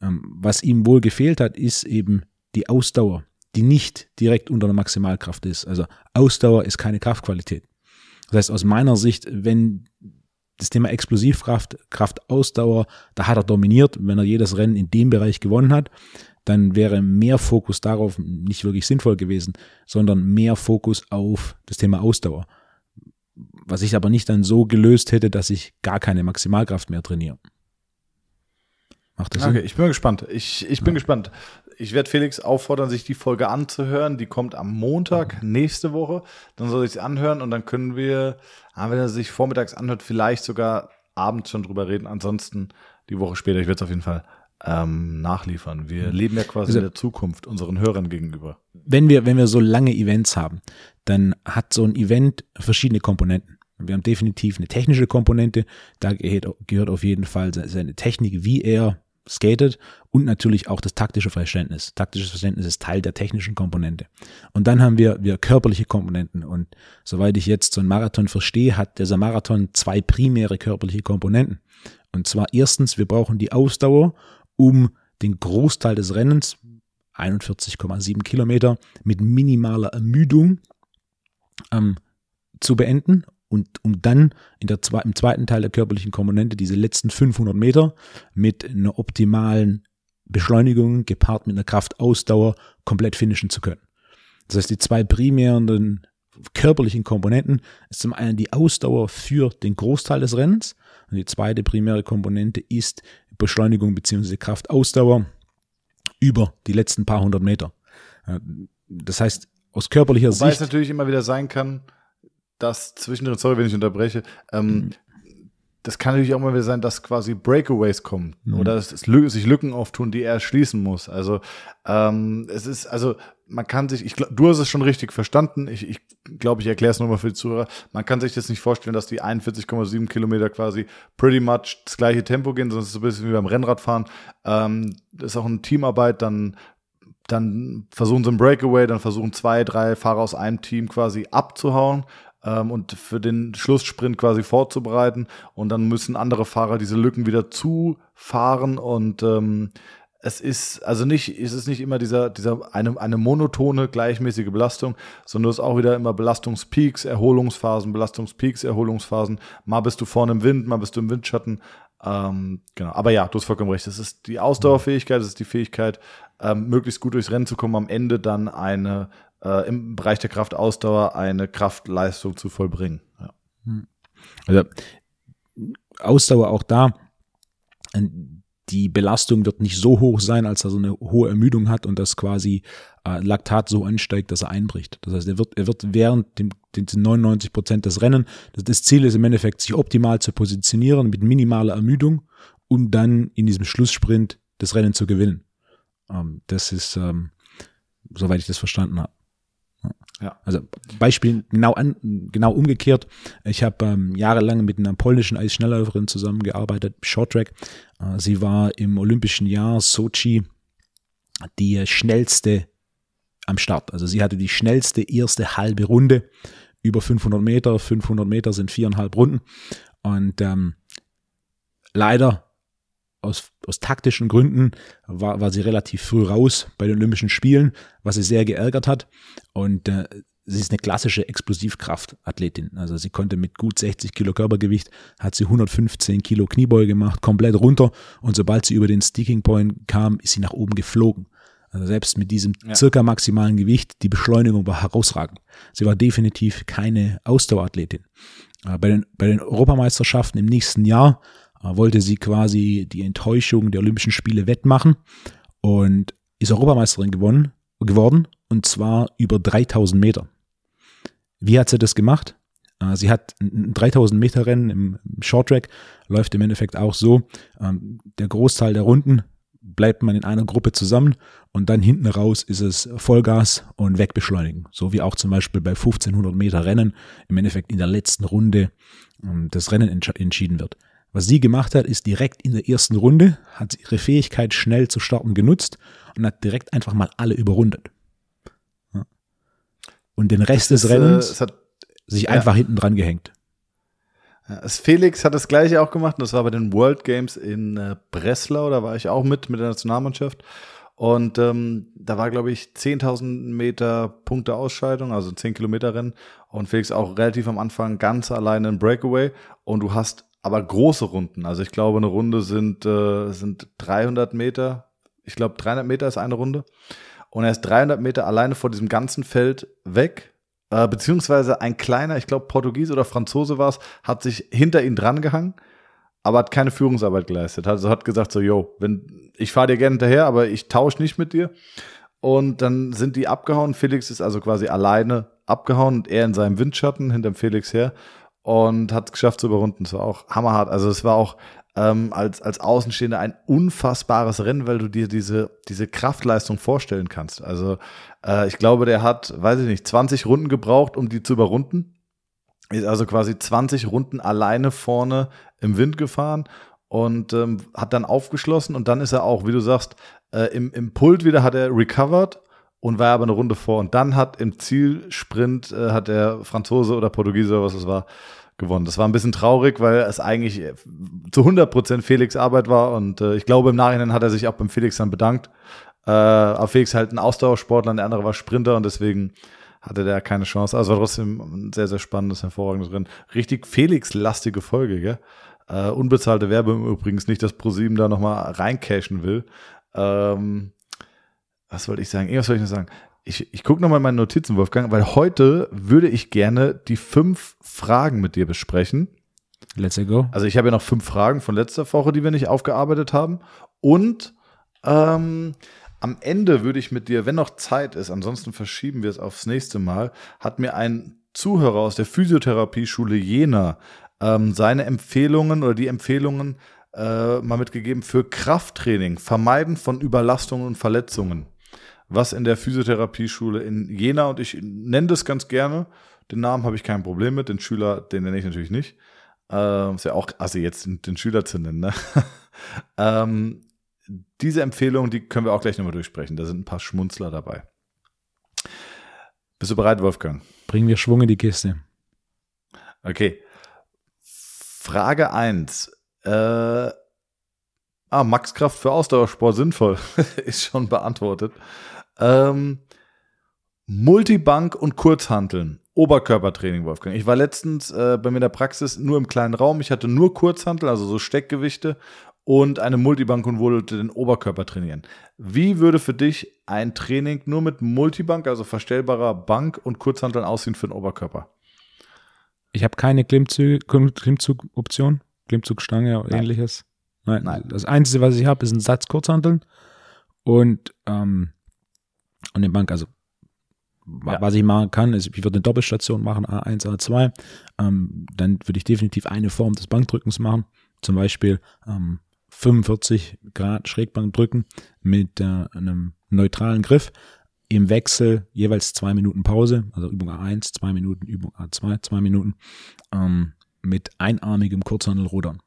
Ähm, was ihm wohl gefehlt hat, ist eben die Ausdauer, die nicht direkt unter der Maximalkraft ist. Also Ausdauer ist keine Kraftqualität. Das heißt, aus meiner Sicht, wenn das Thema Explosivkraft, Kraftausdauer, da hat er dominiert. Wenn er jedes Rennen in dem Bereich gewonnen hat, dann wäre mehr Fokus darauf nicht wirklich sinnvoll gewesen, sondern mehr Fokus auf das Thema Ausdauer was ich aber nicht dann so gelöst hätte, dass ich gar keine Maximalkraft mehr trainiere. Macht das okay, Sinn? ich bin gespannt. Ich, ich bin ja. gespannt. Ich werde Felix auffordern, sich die Folge anzuhören. Die kommt am Montag mhm. nächste Woche. Dann soll ich sie anhören und dann können wir, ah, wenn er sich vormittags anhört, vielleicht sogar abends schon drüber reden. Ansonsten die Woche später. Ich werde es auf jeden Fall ähm, nachliefern. Wir mhm. leben ja quasi also, in der Zukunft unseren Hörern gegenüber. Wenn wir, wenn wir so lange Events haben, dann hat so ein Event verschiedene Komponenten. Wir haben definitiv eine technische Komponente, da gehört auf jeden Fall seine Technik, wie er skatet und natürlich auch das taktische Verständnis. Taktisches Verständnis ist Teil der technischen Komponente. Und dann haben wir, wir körperliche Komponenten. Und soweit ich jetzt so einen Marathon verstehe, hat dieser Marathon zwei primäre körperliche Komponenten. Und zwar erstens, wir brauchen die Ausdauer, um den Großteil des Rennens, 41,7 Kilometer, mit minimaler Ermüdung ähm, zu beenden und um dann in der, im zweiten Teil der körperlichen Komponente diese letzten 500 Meter mit einer optimalen Beschleunigung gepaart mit einer Kraftausdauer komplett finishen zu können. Das heißt, die zwei primären körperlichen Komponenten ist zum einen die Ausdauer für den Großteil des Rennens und die zweite primäre Komponente ist Beschleunigung bzw. Kraftausdauer über die letzten paar hundert Meter. Das heißt, aus körperlicher Wobei Sicht. Wobei es natürlich immer wieder sein kann, dass zwischendrin, sorry, wenn ich unterbreche, ähm, mhm. das kann natürlich auch immer wieder sein, dass quasi Breakaways kommen mhm. oder dass es sich Lücken auftun, die er schließen muss. Also ähm, es ist, also man kann sich, ich glaub, du hast es schon richtig verstanden. Ich, ich glaube, ich erkläre es nochmal für die Zuhörer. Man kann sich das nicht vorstellen, dass die 41,7 Kilometer quasi pretty much das gleiche Tempo gehen, sondern es ist so ein bisschen wie beim Rennradfahren. Ähm, das ist auch eine Teamarbeit, dann dann versuchen sie ein Breakaway, dann versuchen zwei, drei Fahrer aus einem Team quasi abzuhauen ähm, und für den Schlusssprint quasi vorzubereiten. Und dann müssen andere Fahrer diese Lücken wieder zufahren und ähm, es ist also nicht, es ist nicht immer dieser, dieser eine, eine monotone, gleichmäßige Belastung, sondern es ist auch wieder immer Belastungspeaks, Erholungsphasen, Belastungspeaks, Erholungsphasen. Mal bist du vorne im Wind, mal bist du im Windschatten. Ähm, genau. Aber ja, du hast vollkommen recht. Es ist die Ausdauerfähigkeit, es ist die Fähigkeit, ähm, möglichst gut durchs Rennen zu kommen, am Ende dann eine äh, im Bereich der Kraftausdauer eine Kraftleistung zu vollbringen. Ja. Hm. Also Ausdauer auch da, die Belastung wird nicht so hoch sein, als er so eine hohe Ermüdung hat und das quasi äh, Laktat so ansteigt, dass er einbricht. Das heißt, er wird, er wird während dem, den 99 Prozent des Rennen, das, das Ziel ist im Endeffekt, sich optimal zu positionieren mit minimaler Ermüdung und dann in diesem Schlusssprint das Rennen zu gewinnen. Ähm, das ist, ähm, soweit ich das verstanden habe. Ja. Also Beispiel genau an, genau umgekehrt. Ich habe ähm, jahrelang mit einer polnischen Eisschnellläuferin zusammengearbeitet, Shorttrack. Äh, sie war im olympischen Jahr Sochi die schnellste am Start. Also sie hatte die schnellste erste halbe Runde über 500 Meter. 500 Meter sind viereinhalb Runden. Und ähm, leider aus, aus taktischen Gründen war, war sie relativ früh raus bei den Olympischen Spielen, was sie sehr geärgert hat. Und äh, sie ist eine klassische Explosivkraft-Athletin. Also sie konnte mit gut 60 Kilo Körpergewicht, hat sie 115 Kilo Kniebeuge gemacht, komplett runter. Und sobald sie über den Sticking Point kam, ist sie nach oben geflogen. Also selbst mit diesem ja. circa maximalen Gewicht, die Beschleunigung war herausragend. Sie war definitiv keine Ausdauerathletin. Äh, bei den, bei den Europameisterschaften im nächsten Jahr wollte sie quasi die Enttäuschung der Olympischen Spiele wettmachen und ist Europameisterin gewonnen, geworden und zwar über 3000 Meter. Wie hat sie das gemacht? Äh, sie hat ein 3000 Meter Rennen im Shorttrack, läuft im Endeffekt auch so. Ähm, der Großteil der Runden bleibt man in einer Gruppe zusammen und dann hinten raus ist es Vollgas und wegbeschleunigen. So wie auch zum Beispiel bei 1500 Meter Rennen im Endeffekt in der letzten Runde ähm, das Rennen entschieden wird. Was sie gemacht hat, ist direkt in der ersten Runde, hat ihre Fähigkeit schnell zu starten genutzt und hat direkt einfach mal alle überrundet. Und den Rest des äh, Rennens hat, sich ja. einfach hinten dran gehängt. Felix hat das gleiche auch gemacht und das war bei den World Games in äh, Breslau, da war ich auch mit mit der Nationalmannschaft. Und ähm, da war, glaube ich, 10.000 Meter Punkte Ausscheidung, also 10 Kilometer Rennen. Und Felix auch relativ am Anfang ganz alleine in Breakaway. Und du hast aber große Runden. Also ich glaube, eine Runde sind, äh, sind 300 Meter. Ich glaube, 300 Meter ist eine Runde. Und er ist 300 Meter alleine vor diesem ganzen Feld weg. Äh, beziehungsweise ein kleiner, ich glaube, Portugiese oder Franzose war es, hat sich hinter ihn drangehangen, aber hat keine Führungsarbeit geleistet. Also hat gesagt so, yo, wenn, ich fahre dir gerne hinterher, aber ich tausche nicht mit dir. Und dann sind die abgehauen. Felix ist also quasi alleine abgehauen und er in seinem Windschatten hinterm Felix her und hat es geschafft zu überrunden. Das war auch hammerhart. Also es war auch ähm, als, als Außenstehender ein unfassbares Rennen, weil du dir diese, diese Kraftleistung vorstellen kannst. Also äh, ich glaube, der hat, weiß ich nicht, 20 Runden gebraucht, um die zu überrunden. Ist also quasi 20 Runden alleine vorne im Wind gefahren und ähm, hat dann aufgeschlossen und dann ist er auch, wie du sagst, äh, im, im Pult wieder hat er recovered und war aber eine Runde vor. Und dann hat im Zielsprint äh, hat der Franzose oder Portugiese oder was es war, gewonnen. Das war ein bisschen traurig, weil es eigentlich äh, zu 100% Felix Arbeit war und äh, ich glaube im Nachhinein hat er sich auch beim Felix dann bedankt. Äh, aber Felix halt ein Ausdauersportler, der andere war Sprinter und deswegen hatte der keine Chance. Also war trotzdem ein sehr, sehr spannendes, hervorragendes Rennen. Richtig Felix-lastige Folge, gell? Äh, unbezahlte Werbung übrigens, nicht, dass ProSieben da nochmal reincashen will. Ähm, was wollte ich sagen? Irgendwas wollte ich noch sagen. Ich, ich gucke nochmal in meine Notizen, Wolfgang, weil heute würde ich gerne die fünf Fragen mit dir besprechen. Let's go. Also ich habe ja noch fünf Fragen von letzter Woche, die wir nicht aufgearbeitet haben. Und ähm, am Ende würde ich mit dir, wenn noch Zeit ist, ansonsten verschieben wir es aufs nächste Mal, hat mir ein Zuhörer aus der Physiotherapie-Schule Jena ähm, seine Empfehlungen oder die Empfehlungen äh, mal mitgegeben für Krafttraining, Vermeiden von Überlastungen und Verletzungen was in der Physiotherapieschule in Jena und ich nenne das ganz gerne. Den Namen habe ich kein Problem mit, den Schüler, den nenne ich natürlich nicht. Ähm, ist ja auch, also jetzt den, den Schüler zu nennen, ne? ähm, diese Empfehlung, die können wir auch gleich nochmal durchsprechen. Da sind ein paar Schmunzler dabei. Bist du bereit, Wolfgang? Bringen wir Schwung in die Kiste. Okay. Frage 1. Äh, ah, Maxkraft für Ausdauersport sinnvoll. ist schon beantwortet. Ähm, Multibank und Kurzhanteln. Oberkörpertraining, Wolfgang. Ich war letztens äh, bei mir in der Praxis nur im kleinen Raum. Ich hatte nur Kurzhantel, also so Steckgewichte und eine Multibank und wollte den Oberkörper trainieren. Wie würde für dich ein Training nur mit Multibank, also verstellbarer Bank und Kurzhanteln aussehen für den Oberkörper? Ich habe keine Klimmzug-Option, Klimmzugstange oder ähnliches. Nein. Nein. Das Einzige, was ich habe, ist ein Satz Kurzhanteln und, ähm, und eine Bank. Also ja. was ich machen kann, ist, ich würde eine Doppelstation machen, A1, A2. Ähm, dann würde ich definitiv eine Form des Bankdrückens machen. Zum Beispiel ähm, 45 Grad Schrägbank drücken mit äh, einem neutralen Griff. Im Wechsel jeweils zwei Minuten Pause, also Übung A1, zwei Minuten, Übung A2, zwei Minuten, ähm, mit einarmigem Kurzhandelrudern.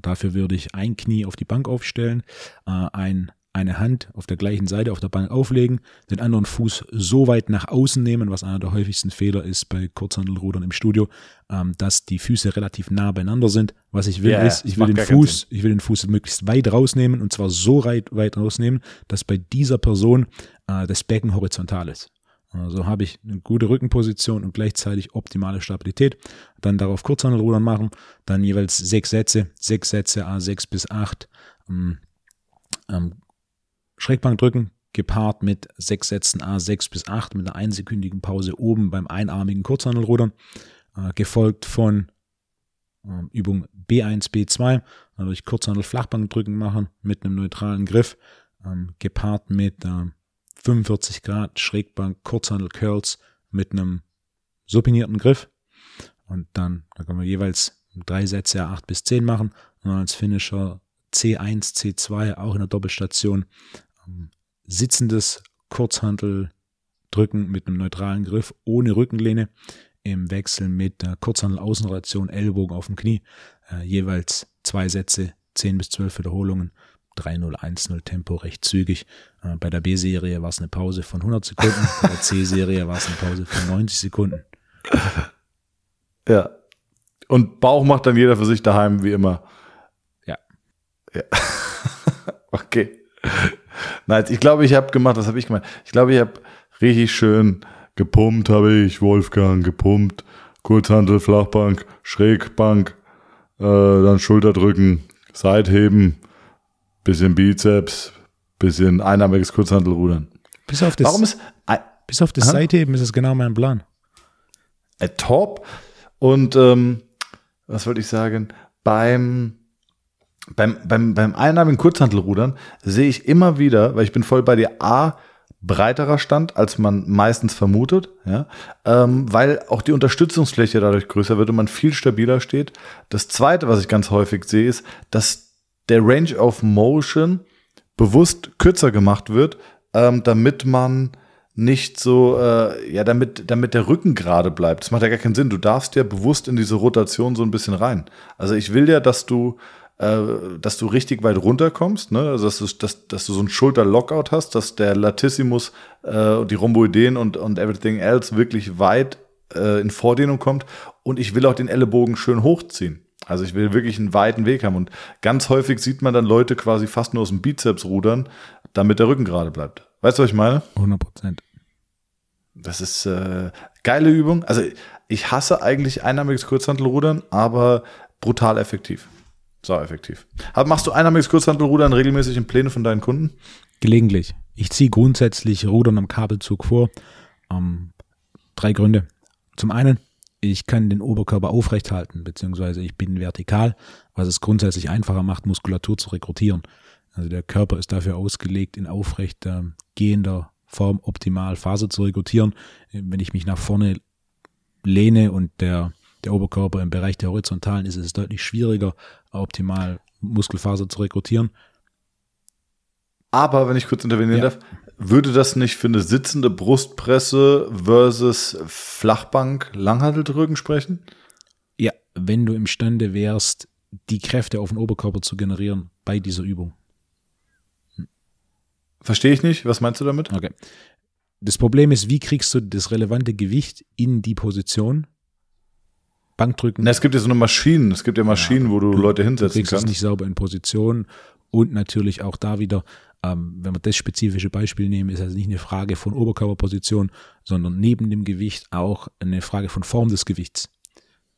Dafür würde ich ein Knie auf die Bank aufstellen, äh, ein eine Hand auf der gleichen Seite auf der Bank auflegen, den anderen Fuß so weit nach außen nehmen, was einer der häufigsten Fehler ist bei Kurzhandelrudern im Studio, ähm, dass die Füße relativ nah beieinander sind. Was ich will yeah, ist, ich will den Fuß, ich will den Fuß möglichst weit rausnehmen und zwar so weit, weit rausnehmen, dass bei dieser Person äh, das Becken horizontal ist. So also habe ich eine gute Rückenposition und gleichzeitig optimale Stabilität. Dann darauf Kurzhandelrudern machen, dann jeweils sechs Sätze, sechs Sätze, A6 bis 8. Ähm, ähm, Schrägbank drücken, gepaart mit sechs Sätzen A6 bis 8 mit einer einsekündigen Pause oben beim einarmigen Kurzhandelrudern, äh, gefolgt von äh, Übung B1, B2, dadurch Kurzhandel Flachbank drücken machen mit einem neutralen Griff, ähm, gepaart mit äh, 45 Grad Schrägbank Kurzhandel Curls mit einem supinierten Griff. Und dann, da können wir jeweils drei Sätze A8 bis 10 machen. Und als Finisher C1, C2 auch in der Doppelstation. Sitzendes Kurzhantel drücken mit einem neutralen Griff ohne Rückenlehne. Im Wechsel mit der Kurzhandel-Außenrotation, Ellbogen auf dem Knie, äh, jeweils zwei Sätze, 10 bis 12 Wiederholungen, 3-0, 1-0 Tempo recht zügig. Äh, bei der B-Serie war es eine Pause von 100 Sekunden, bei der C-Serie war es eine Pause von 90 Sekunden. Ja. Und Bauch macht dann jeder für sich daheim, wie immer. Ja. Ja. okay. Nein, ich glaube, ich habe gemacht, was habe ich gemacht? Ich glaube, ich habe richtig schön gepumpt, habe ich, Wolfgang, gepumpt, Kurzhantel, Flachbank, Schrägbank, äh, dann Schulterdrücken, Seitheben, bisschen Bizeps, bisschen einarmiges Kurzhantelrudern. Bis auf das, Warum ist, bis auf das Seitheben ist es genau mein Plan. Äh, top. Und ähm, was wollte ich sagen? Beim beim, beim, beim einarmigen Kurzhantelrudern sehe ich immer wieder, weil ich bin voll bei dir, A, breiterer Stand, als man meistens vermutet, ja, ähm, weil auch die Unterstützungsfläche dadurch größer wird und man viel stabiler steht. Das zweite, was ich ganz häufig sehe, ist, dass der Range of Motion bewusst kürzer gemacht wird, ähm, damit man nicht so, äh, ja, damit, damit der Rücken gerade bleibt. Das macht ja gar keinen Sinn. Du darfst ja bewusst in diese Rotation so ein bisschen rein. Also ich will ja, dass du äh, dass du richtig weit runterkommst, ne? also dass du, dass, dass du so ein Schulter-Lockout hast, dass der Latissimus, äh, die Rhomboideen und, und everything else wirklich weit äh, in Vordehnung kommt und ich will auch den Ellenbogen schön hochziehen. Also ich will wirklich einen weiten Weg haben und ganz häufig sieht man dann Leute quasi fast nur aus dem Bizeps rudern, damit der Rücken gerade bleibt. Weißt du, was ich meine? 100 Prozent. Das ist äh, geile Übung. Also ich hasse eigentlich einnahmiges Kurzhantelrudern, aber brutal effektiv. So effektiv. Aber machst du einarmiges Kurzhantelrudern regelmäßig in Pläne von deinen Kunden? Gelegentlich. Ich ziehe grundsätzlich Rudern am Kabelzug vor. Ähm, drei Gründe. Zum einen, ich kann den Oberkörper aufrecht halten, beziehungsweise ich bin vertikal, was es grundsätzlich einfacher macht, Muskulatur zu rekrutieren. Also der Körper ist dafür ausgelegt, in aufrecht äh, gehender Form optimal Phase zu rekrutieren. Wenn ich mich nach vorne lehne und der der Oberkörper im Bereich der Horizontalen ist es deutlich schwieriger, optimal Muskelfaser zu rekrutieren. Aber, wenn ich kurz intervenieren ja. darf, würde das nicht für eine sitzende Brustpresse versus Flachbank Langhanteldrücken sprechen? Ja, wenn du imstande wärst, die Kräfte auf den Oberkörper zu generieren bei dieser Übung. Verstehe ich nicht. Was meinst du damit? Okay. Das Problem ist, wie kriegst du das relevante Gewicht in die Position, Bankdrücken. Na, es gibt ja so eine Maschinen, es gibt ja Maschinen, ja, wo du, du, Leute hinsetzen du kannst. Es nicht sauber in Position und natürlich auch da wieder, ähm, wenn wir das spezifische Beispiel nehmen, ist also nicht eine Frage von Oberkörperposition, sondern neben dem Gewicht auch eine Frage von Form des Gewichts.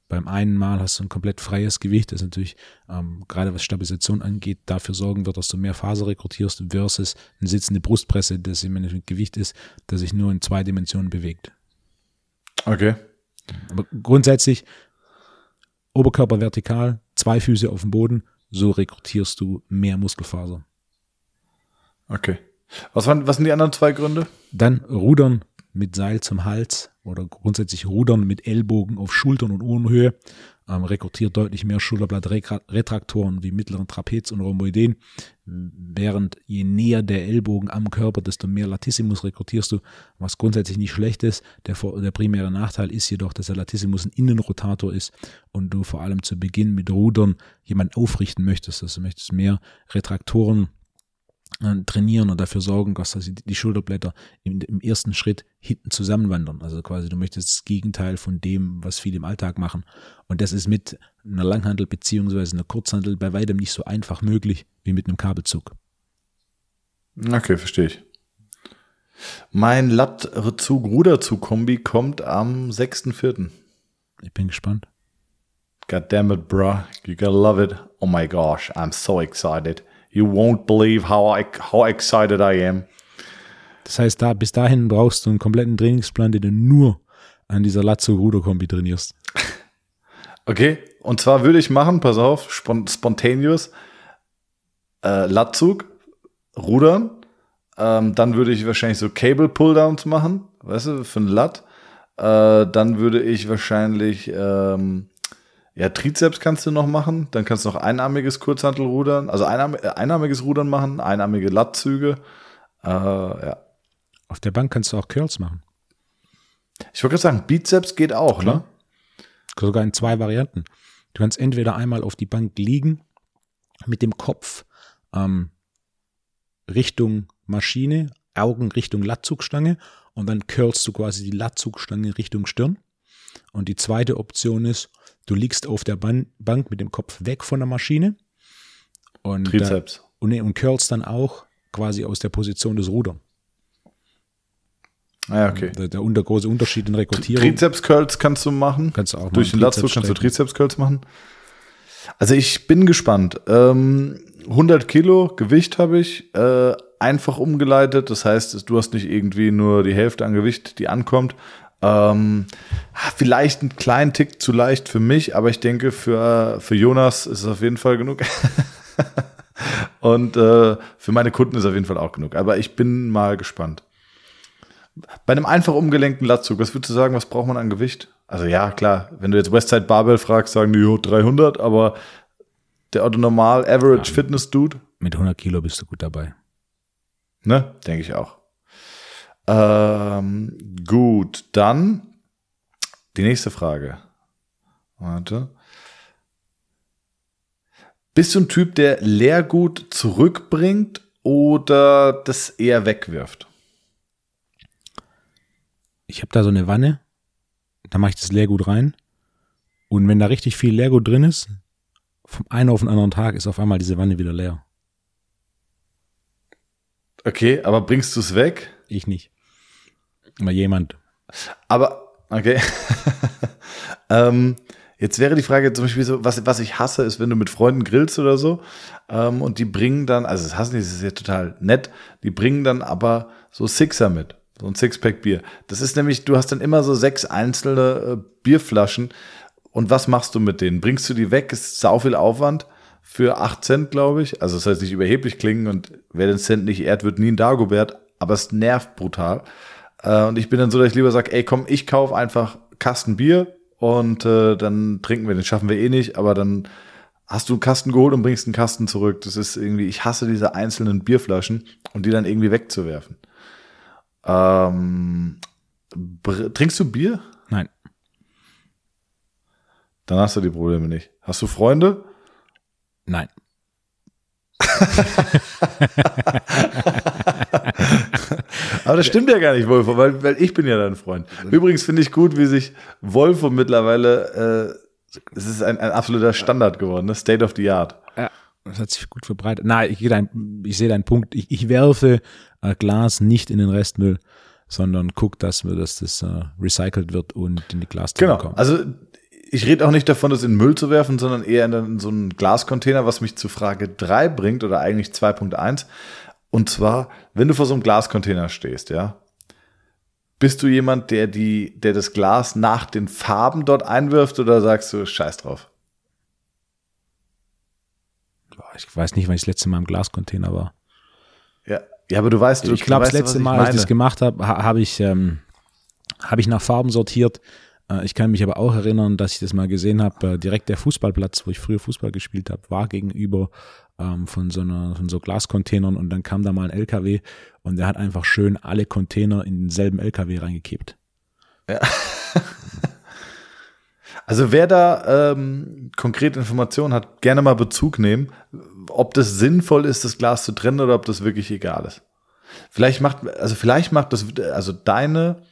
Beim einen Mal hast du ein komplett freies Gewicht, das natürlich ähm, gerade was Stabilisation angeht, dafür sorgen wird, dass du mehr Faser rekrutierst versus eine sitzende Brustpresse, das im Endeffekt Gewicht ist, das sich nur in zwei Dimensionen bewegt. Okay. Aber grundsätzlich Oberkörper vertikal, zwei Füße auf dem Boden, so rekrutierst du mehr Muskelfaser. Okay. Was, waren, was sind die anderen zwei Gründe? Dann Rudern mit Seil zum Hals oder grundsätzlich Rudern mit Ellbogen auf Schultern und Ohrenhöhe ähm, rekrutiert deutlich mehr Schulterblattretraktoren wie mittleren Trapez und Rhomboideen, während je näher der Ellbogen am Körper, desto mehr Latissimus rekrutierst du, was grundsätzlich nicht schlecht ist. Der, der primäre Nachteil ist jedoch, dass der Latissimus ein Innenrotator ist und du vor allem zu Beginn mit Rudern jemanden aufrichten möchtest. Also du möchtest mehr Retraktoren trainieren und dafür sorgen, dass die Schulterblätter im, im, ersten Schritt hinten zusammenwandern. Also quasi du möchtest das Gegenteil von dem, was viele im Alltag machen. Und das ist mit einer Langhandel beziehungsweise einer Kurzhandel bei weitem nicht so einfach möglich wie mit einem Kabelzug. Okay, verstehe ich. Mein Lattzug-Ruderzug-Kombi kommt am 6.4. Ich bin gespannt. God damn it, bruh. You gotta love it. Oh my gosh, I'm so excited. You won't believe how, I, how excited I am. Das heißt, da, bis dahin brauchst du einen kompletten Trainingsplan, den du nur an dieser Lazzo-Ruder-Kombi trainierst. Okay, und zwar würde ich machen, pass auf, spontaneous, äh, Latzug, Rudern, ähm, dann würde ich wahrscheinlich so Cable-Pulldowns machen, weißt du, für einen Lat. Äh, dann würde ich wahrscheinlich ähm, ja, Trizeps kannst du noch machen. Dann kannst du noch einarmiges Kurzhantelrudern, also einarm, äh, einarmiges Rudern machen, einarmige Lattzüge. Äh, ja. Auf der Bank kannst du auch Curls machen. Ich wollte gerade sagen, Bizeps geht auch, Klar. ne? Sogar in zwei Varianten. Du kannst entweder einmal auf die Bank liegen, mit dem Kopf ähm, Richtung Maschine, Augen Richtung Latzugstange und dann curlst du quasi die Latzugstange Richtung Stirn. Und die zweite Option ist, Du liegst auf der Ban Bank mit dem Kopf weg von der Maschine. Und, Trizeps. Da, und, und curls dann auch quasi aus der Position des Ruders. Ah, okay. Der, der unter, große Unterschied in Rekrutierung. Trizeps-Curls kannst du machen. Kannst du auch Durch den Latzug kannst du Trizeps-Curls machen. Also ich bin gespannt. Ähm, 100 Kilo Gewicht habe ich äh, einfach umgeleitet. Das heißt, du hast nicht irgendwie nur die Hälfte an Gewicht, die ankommt, ähm, vielleicht ein kleinen Tick zu leicht für mich, aber ich denke, für, für Jonas ist es auf jeden Fall genug. Und äh, für meine Kunden ist es auf jeden Fall auch genug. Aber ich bin mal gespannt. Bei einem einfach umgelenkten Latzug, was würdest du sagen, was braucht man an Gewicht? Also ja, klar, wenn du jetzt Westside Barbell fragst, sagen die, jo, 300, aber der Otto Normal Average ja, Fitness Dude? Mit 100 Kilo bist du gut dabei. Ne, denke ich auch. Ähm, gut, dann die nächste Frage. Warte. Bist du ein Typ, der Leergut zurückbringt oder das eher wegwirft? Ich habe da so eine Wanne, da mache ich das Leergut rein. Und wenn da richtig viel Leergut drin ist, vom einen auf den anderen Tag ist auf einmal diese Wanne wieder leer. Okay, aber bringst du es weg? Ich nicht. Mal jemand. Aber, okay. ähm, jetzt wäre die Frage zum Beispiel so, was, was ich hasse, ist, wenn du mit Freunden grillst oder so ähm, und die bringen dann, also das hassen die, das ist ja total nett, die bringen dann aber so Sixer mit. So ein Sixpack Bier. Das ist nämlich, du hast dann immer so sechs einzelne äh, Bierflaschen. Und was machst du mit denen? Bringst du die weg? Ist sau viel Aufwand für acht Cent, glaube ich. Also, das jetzt nicht überheblich klingen und wer den Cent nicht ehrt, wird nie ein Dagobert. Aber es nervt brutal. Äh, und ich bin dann so, dass ich lieber sage, ey, komm, ich kaufe einfach Kasten Bier und äh, dann trinken wir. Den schaffen wir eh nicht, aber dann hast du einen Kasten geholt und bringst einen Kasten zurück. Das ist irgendwie, ich hasse diese einzelnen Bierflaschen und die dann irgendwie wegzuwerfen. Ähm, trinkst du Bier? Nein. Dann hast du die Probleme nicht. Hast du Freunde? Nein. Aber das stimmt ja gar nicht, Wolfo, weil, weil ich bin ja dein Freund. Übrigens finde ich gut, wie sich Wolfo mittlerweile, äh, es ist ein, ein absoluter Standard geworden, ne? State of the Art. Ja, das hat sich gut verbreitet. Nein, ich, ich sehe deinen Punkt. Ich, ich werfe äh, Glas nicht in den Restmüll, sondern gucke, dass, dass das äh, recycelt wird und in die Glastonne genau. kommt. Also ich rede auch nicht davon, das in Müll zu werfen, sondern eher in so einen Glascontainer, was mich zu Frage 3 bringt oder eigentlich 2.1. Und zwar, wenn du vor so einem Glascontainer stehst, ja, bist du jemand, der die, der das Glas nach den Farben dort einwirft oder sagst du Scheiß drauf? ich weiß nicht, wann ich das letzte Mal im Glascontainer war. Ja, ja aber du weißt, du Ich glaube, das letzte Mal, als ich das gemacht habe, ha, habe ich, ähm, habe ich nach Farben sortiert. Äh, ich kann mich aber auch erinnern, dass ich das mal gesehen habe. Äh, direkt der Fußballplatz, wo ich früher Fußball gespielt habe, war gegenüber ähm, von so einer, von so Glascontainern und dann kam da mal ein LKW und der hat einfach schön alle Container in denselben LKW reingekippt. Also wer da ähm, konkrete Informationen hat, gerne mal Bezug nehmen, ob das sinnvoll ist, das Glas zu trennen oder ob das wirklich egal ist. Vielleicht macht, also vielleicht macht das, also deine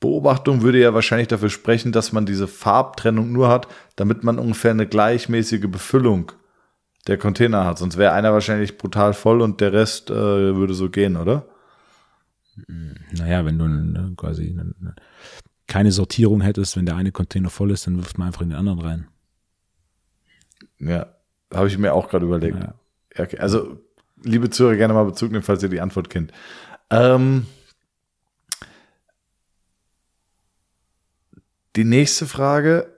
Beobachtung würde ja wahrscheinlich dafür sprechen, dass man diese Farbtrennung nur hat, damit man ungefähr eine gleichmäßige Befüllung der Container hat. Sonst wäre einer wahrscheinlich brutal voll und der Rest äh, würde so gehen, oder? Naja, wenn du ne, quasi ne, ne, keine Sortierung hättest, wenn der eine Container voll ist, dann wirft man einfach in den anderen rein. Ja, habe ich mir auch gerade überlegt. Ja, okay. Also, liebe Zuhörer, gerne mal Bezug nehmen, falls ihr die Antwort kennt. Ähm, die nächste Frage.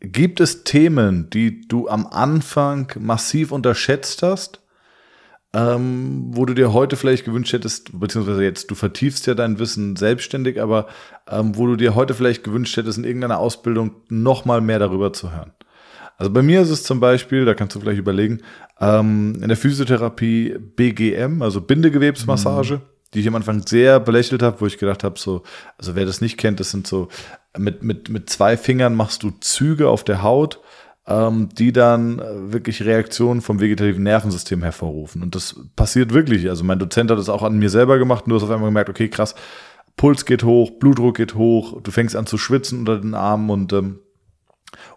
Gibt es Themen, die du am Anfang massiv unterschätzt hast, ähm, wo du dir heute vielleicht gewünscht hättest, beziehungsweise jetzt, du vertiefst ja dein Wissen selbstständig, aber ähm, wo du dir heute vielleicht gewünscht hättest, in irgendeiner Ausbildung noch mal mehr darüber zu hören? Also bei mir ist es zum Beispiel, da kannst du vielleicht überlegen, ähm, in der Physiotherapie BGM, also Bindegewebsmassage, die ich am Anfang sehr belächelt habe, wo ich gedacht habe, so, also wer das nicht kennt, das sind so, mit, mit, mit zwei Fingern machst du Züge auf der Haut, ähm, die dann äh, wirklich Reaktionen vom vegetativen Nervensystem hervorrufen. Und das passiert wirklich. Also mein Dozent hat das auch an mir selber gemacht und du hast auf einmal gemerkt, okay, krass, Puls geht hoch, Blutdruck geht hoch, du fängst an zu schwitzen unter den Armen und ähm,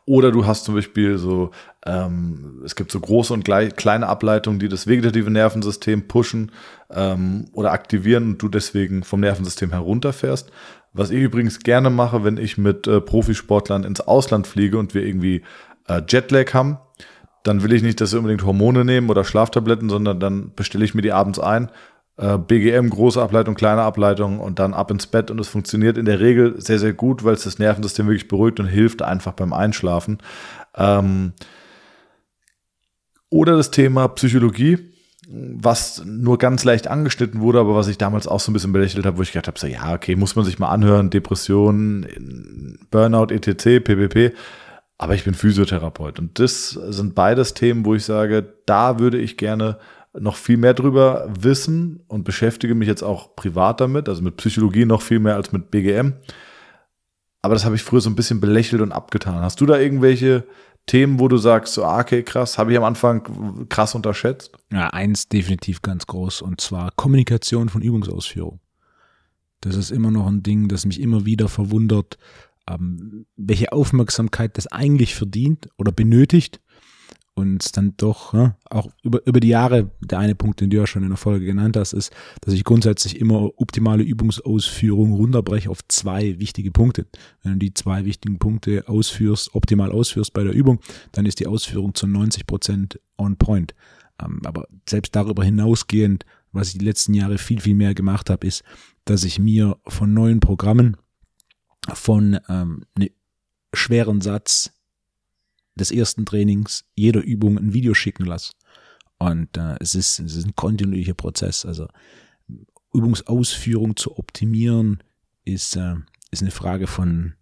oder du hast zum Beispiel so, ähm, es gibt so große und kleine Ableitungen, die das vegetative Nervensystem pushen ähm, oder aktivieren und du deswegen vom Nervensystem herunterfährst. Was ich übrigens gerne mache, wenn ich mit äh, Profisportlern ins Ausland fliege und wir irgendwie äh, Jetlag haben, dann will ich nicht, dass sie unbedingt Hormone nehmen oder Schlaftabletten, sondern dann bestelle ich mir die abends ein. Äh, BGM, große Ableitung, kleine Ableitung und dann ab ins Bett und es funktioniert in der Regel sehr, sehr gut, weil es das Nervensystem wirklich beruhigt und hilft einfach beim Einschlafen. Ähm, oder das Thema Psychologie, was nur ganz leicht angeschnitten wurde, aber was ich damals auch so ein bisschen belächelt habe, wo ich gedacht habe, so ja, okay, muss man sich mal anhören, Depressionen, Burnout, etc., PPP. Aber ich bin Physiotherapeut und das sind beides Themen, wo ich sage, da würde ich gerne noch viel mehr drüber wissen und beschäftige mich jetzt auch privat damit, also mit Psychologie noch viel mehr als mit BGM. Aber das habe ich früher so ein bisschen belächelt und abgetan. Hast du da irgendwelche Themen, wo du sagst, so, ah, okay, krass, habe ich am Anfang krass unterschätzt? Ja, eins definitiv ganz groß und zwar Kommunikation von Übungsausführung. Das ist immer noch ein Ding, das mich immer wieder verwundert, ähm, welche Aufmerksamkeit das eigentlich verdient oder benötigt und dann doch ja, auch über, über die Jahre, der eine Punkt, den du ja schon in der Folge genannt hast, ist, dass ich grundsätzlich immer optimale Übungsausführung runterbreche auf zwei wichtige Punkte. Wenn du die zwei wichtigen Punkte ausführst, optimal ausführst bei der Übung, dann ist die Ausführung zu 90 Prozent on point. Ähm, aber selbst darüber hinausgehend, was ich die letzten Jahre viel, viel mehr gemacht habe, ist, dass ich mir von neuen Programmen von ähm, einem schweren Satz des ersten Trainings jeder Übung ein Video schicken lasse. Und äh, es, ist, es ist ein kontinuierlicher Prozess. Also Übungsausführung zu optimieren ist, äh, ist eine Frage von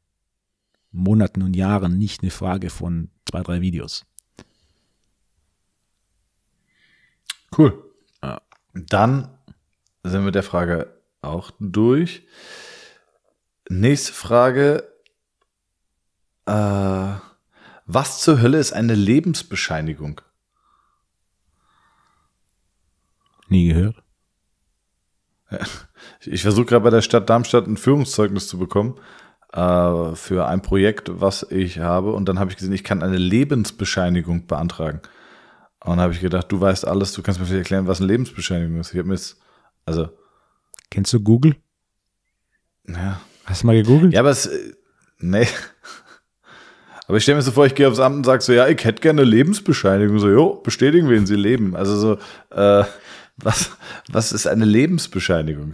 Monaten und Jahren, nicht eine Frage von zwei, drei Videos. Cool. Ja. Dann sind wir mit der Frage auch durch. Nächste Frage. Äh, was zur Hölle ist eine Lebensbescheinigung? Nie gehört. Ich versuche gerade bei der Stadt Darmstadt ein Führungszeugnis zu bekommen äh, für ein Projekt, was ich habe. Und dann habe ich gesehen, ich kann eine Lebensbescheinigung beantragen. Und dann habe ich gedacht, du weißt alles, du kannst mir vielleicht erklären, was eine Lebensbescheinigung ist. Ich habe mir jetzt, also, Kennst du Google? ja. Hast du mal gegoogelt? Ja, aber es, äh, nee. Aber ich stelle mir so vor, ich gehe aufs Amt und sage so, ja, ich hätte gerne eine Lebensbescheinigung. So, jo, bestätigen, wen Sie leben. Also so, äh, was, was ist eine Lebensbescheinigung?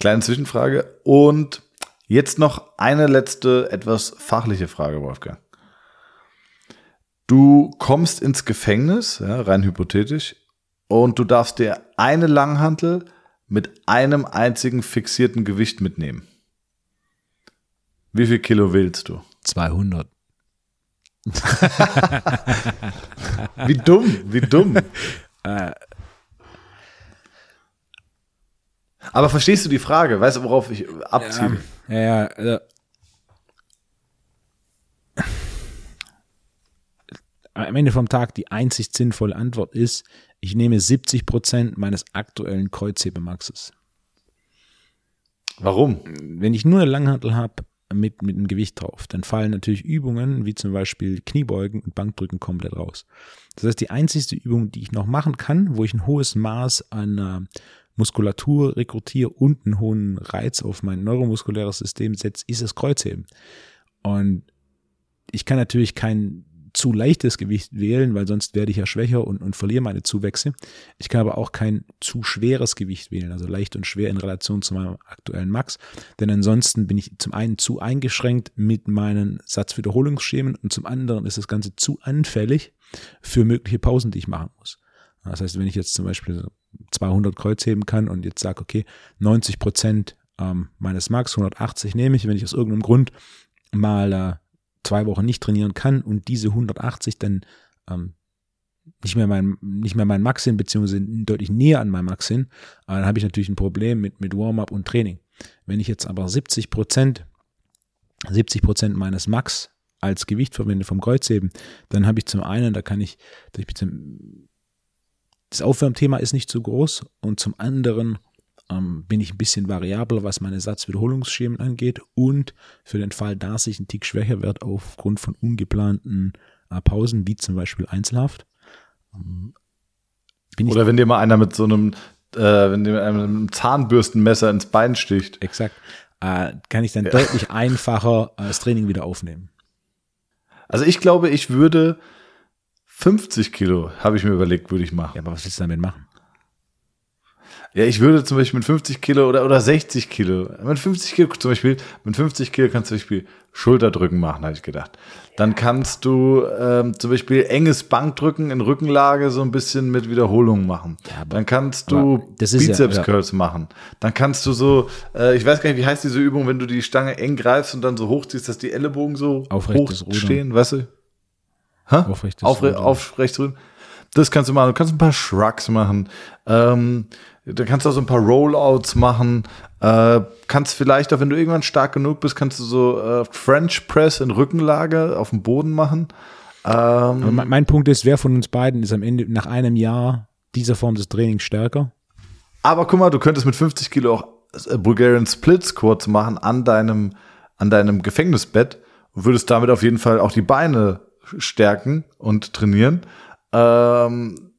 Kleine Zwischenfrage. Und jetzt noch eine letzte, etwas fachliche Frage, Wolfgang. du kommst ins Gefängnis, ja, rein hypothetisch, und du darfst dir eine Langhantel mit einem einzigen fixierten Gewicht mitnehmen. Wie viel Kilo willst du? 200. Wie dumm, wie dumm. Aber verstehst du die Frage? Weißt du, worauf ich abziele? Ja, ja, also, am Ende vom Tag die einzig sinnvolle Antwort ist, ich nehme 70 Prozent meines aktuellen Kreuzhebemaxes. Warum? Wenn ich nur eine Langhantel habe mit, mit einem Gewicht drauf, dann fallen natürlich Übungen wie zum Beispiel Kniebeugen und Bankdrücken komplett raus. Das heißt, die einzigste Übung, die ich noch machen kann, wo ich ein hohes Maß an äh, Muskulatur rekrutiere und einen hohen Reiz auf mein neuromuskuläres System setze, ist das Kreuzheben. Und ich kann natürlich kein zu leichtes Gewicht wählen, weil sonst werde ich ja schwächer und, und verliere meine Zuwächse. Ich kann aber auch kein zu schweres Gewicht wählen, also leicht und schwer in Relation zu meinem aktuellen Max. Denn ansonsten bin ich zum einen zu eingeschränkt mit meinen Satzwiederholungsschemen und zum anderen ist das Ganze zu anfällig für mögliche Pausen, die ich machen muss. Das heißt, wenn ich jetzt zum Beispiel 200 Kreuz heben kann und jetzt sage, okay, 90 Prozent ähm, meines Max, 180 nehme ich, wenn ich aus irgendeinem Grund mal äh, zwei Wochen nicht trainieren kann und diese 180 dann ähm, nicht mehr mein, nicht mehr mein Max sind, beziehungsweise deutlich näher an meinem Max sind, dann habe ich natürlich ein Problem mit, mit Warm-up und Training. Wenn ich jetzt aber 70 Prozent, 70 Prozent meines Max als Gewicht verwende vom Kreuzheben, dann habe ich zum einen, da kann ich, das Aufwärmthema ist nicht so groß und zum anderen ähm, bin ich ein bisschen variabler, was meine Satzwiederholungsschemen angeht und für den Fall, dass ich ein Tick schwächer werde aufgrund von ungeplanten äh, Pausen, wie zum Beispiel Einzelhaft. Ähm, Oder wenn dir mal einer mit so einem, äh, wenn dir einem Zahnbürstenmesser ins Bein sticht. Exakt. Äh, kann ich dann ja. deutlich einfacher äh, das Training wieder aufnehmen. Also ich glaube, ich würde 50 Kilo, habe ich mir überlegt, würde ich machen. Ja, aber was willst du damit machen? Ja, ich würde zum Beispiel mit 50 Kilo oder, oder 60 Kilo, mit 50 Kilo zum Beispiel, mit 50 Kilo kannst du zum Beispiel Schulterdrücken machen, habe ich gedacht. Dann kannst du ähm, zum Beispiel enges Bankdrücken in Rückenlage so ein bisschen mit Wiederholungen machen. Ja, Dann kannst du Bizeps Curls ja, ja. machen. Dann kannst du so, äh, ich weiß gar nicht, wie heißt diese Übung, wenn du die Stange eng greifst und dann so hochziehst, dass die Ellenbogen so hoch stehen, weißt du? Hä? Aufrechtes Aufre Aufrecht Rudern. Das kannst du machen. Du kannst ein paar Shrugs machen. Ähm, da kannst du auch so ein paar Rollouts machen. Äh, kannst vielleicht auch, wenn du irgendwann stark genug bist, kannst du so äh, French Press in Rückenlage auf dem Boden machen. Ähm, mein, mein Punkt ist, wer von uns beiden ist am Ende nach einem Jahr dieser Form des Trainings stärker? Aber guck mal, du könntest mit 50 Kilo auch äh, Bulgarian Splits kurz machen an deinem, an deinem Gefängnisbett und würdest damit auf jeden Fall auch die Beine stärken und trainieren. Ähm,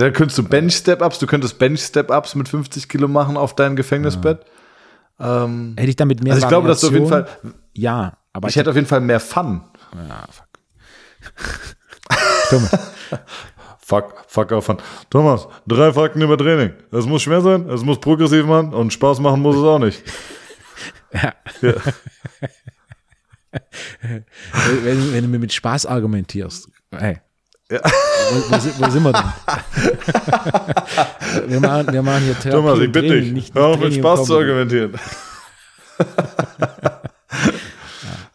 dann könntest du Bench-Step-Ups, du könntest Bench-Step-Ups mit 50 Kilo machen auf dein Gefängnisbett. Ja. Ähm, hätte ich damit mehr Also ich glaube, dass du auf jeden Fall. Ja, aber. Ich hätte auf jeden Fall mehr Fun. Ja, fuck. Thomas. fuck, fuck auf Fun. Thomas, drei Fakten über Training. Es muss schwer sein, es muss progressiv machen und Spaß machen muss es auch nicht. ja. ja. wenn, wenn, du mir mit Spaß argumentierst, hey, ja. Wo, wo, wo, sind wir denn? wir, machen, wir machen hier Therapie Thomas, ich bitte dich, nicht, hör auf mit Spaß zu argumentieren.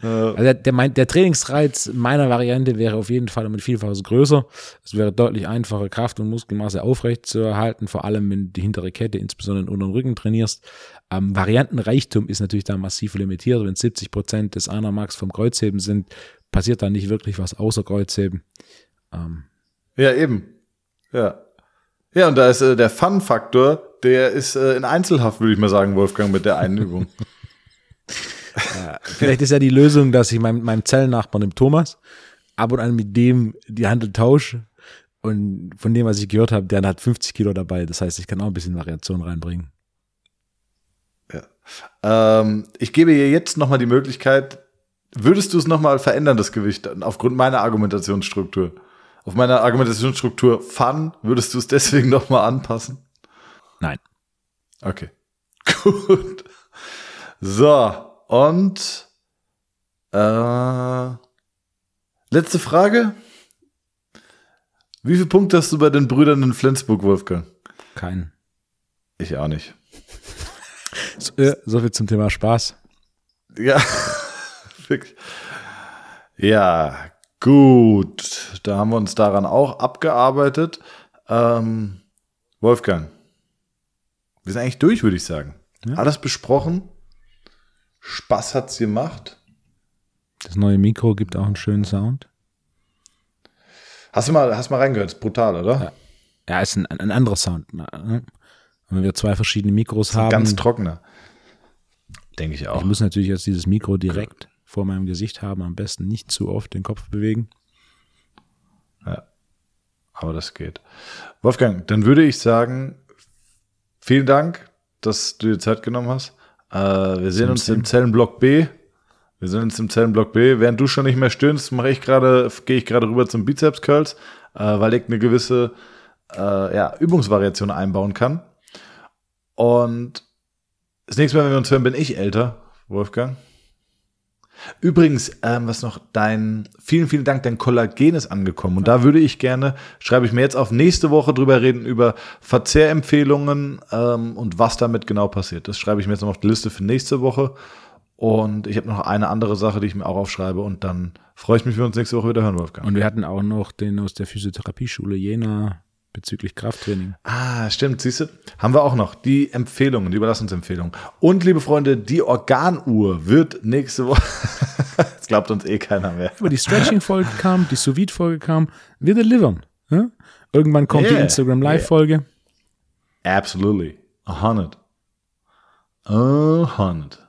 Also der, der, der, Trainingsreiz meiner Variante wäre auf jeden Fall um ein Vielfaches größer. Es wäre deutlich einfacher, Kraft und Muskelmasse aufrecht zu erhalten, vor allem wenn du die hintere Kette, insbesondere den unteren Rücken trainierst. Ähm, Variantenreichtum ist natürlich da massiv limitiert. Wenn 70 Prozent des Anamax vom Kreuzheben sind, passiert da nicht wirklich was außer Kreuzheben. Ähm. Ja, eben. Ja. Ja, und da ist äh, der Fun-Faktor, der ist äh, in Einzelhaft, würde ich mal sagen, Wolfgang, mit der einen Übung. ja, vielleicht ist ja die Lösung, dass ich meinem, meinem Zellennachbarn, dem Thomas, ab und an mit dem die Handel tausche. Und von dem, was ich gehört habe, der hat 50 Kilo dabei. Das heißt, ich kann auch ein bisschen Variation reinbringen. Ja. Ähm, ich gebe dir jetzt nochmal die Möglichkeit, würdest du es nochmal verändern, das Gewicht, aufgrund meiner Argumentationsstruktur? Auf meiner Argumentationsstruktur Fun, würdest du es deswegen nochmal anpassen? Nein. Okay. Gut. So, und äh, Letzte Frage. Wie viele Punkte hast du bei den Brüdern in Flensburg, Wolfgang? Keinen. Ich auch nicht. So, äh, so viel zum Thema Spaß. Ja, wirklich. Ja, gut. Da haben wir uns daran auch abgearbeitet. Ähm, Wolfgang, wir sind eigentlich durch, würde ich sagen. Ja. Alles besprochen. Spaß hat's gemacht. Das neue Mikro gibt auch einen schönen Sound. Hast du mal, hast mal reingehört? Ist brutal, oder? Ja. Ja, ist ein, ein anderer Sound. ne? Wenn wir zwei verschiedene Mikros haben. Ganz trockener. Denke ich auch. Ich muss natürlich jetzt dieses Mikro direkt vor meinem Gesicht haben. Am besten nicht zu oft den Kopf bewegen. Aber das geht. Wolfgang, dann würde ich sagen, vielen Dank, dass du dir Zeit genommen hast. Äh, wir sehen uns im Zellenblock B. Wir sehen uns im Zellenblock B. Während du schon nicht mehr stöhnst, mache ich gerade, gehe ich gerade rüber zum Bizeps Curls, äh, weil ich eine gewisse äh, ja, Übungsvariation einbauen kann. Und das nächste Mal, wenn wir uns hören, bin ich älter, Wolfgang. Übrigens, ähm, was noch, dein, vielen, vielen Dank, dein Kollagen ist angekommen. Und da würde ich gerne, schreibe ich mir jetzt auf nächste Woche drüber reden, über Verzehrempfehlungen ähm, und was damit genau passiert. Das schreibe ich mir jetzt noch auf die Liste für nächste Woche. Und ich habe noch eine andere Sache, die ich mir auch aufschreibe. Und dann freue ich mich, wenn wir uns nächste Woche wieder hören, Wolfgang. Und wir hatten auch noch den aus der Physiotherapieschule Jena bezüglich Krafttraining. Ah, stimmt, siehst du? Haben wir auch noch die Empfehlungen, die Überlassungsempfehlungen. Und liebe Freunde, die Organuhr wird nächste Woche. das glaubt uns eh keiner mehr. Aber die Stretching-Folge kam, die sous folge kam. Wir delivern. Ja? Irgendwann kommt die Yeah. Instagram-Live-Folge. Absolutely. A hundred. A hundred.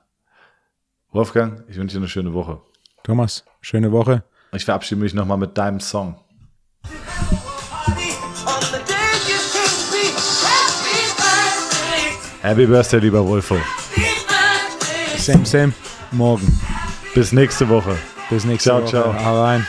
Wolfgang, ich wünsche dir eine schöne Woche. Thomas, schöne Woche. Ich verabschiede mich nochmal mit deinem Song. Happy Birthday, lieber Wolfo. Same, same. Morgen. Bis nächste Woche. Bis nächste Ciao, Woche. ciao. Hau rein.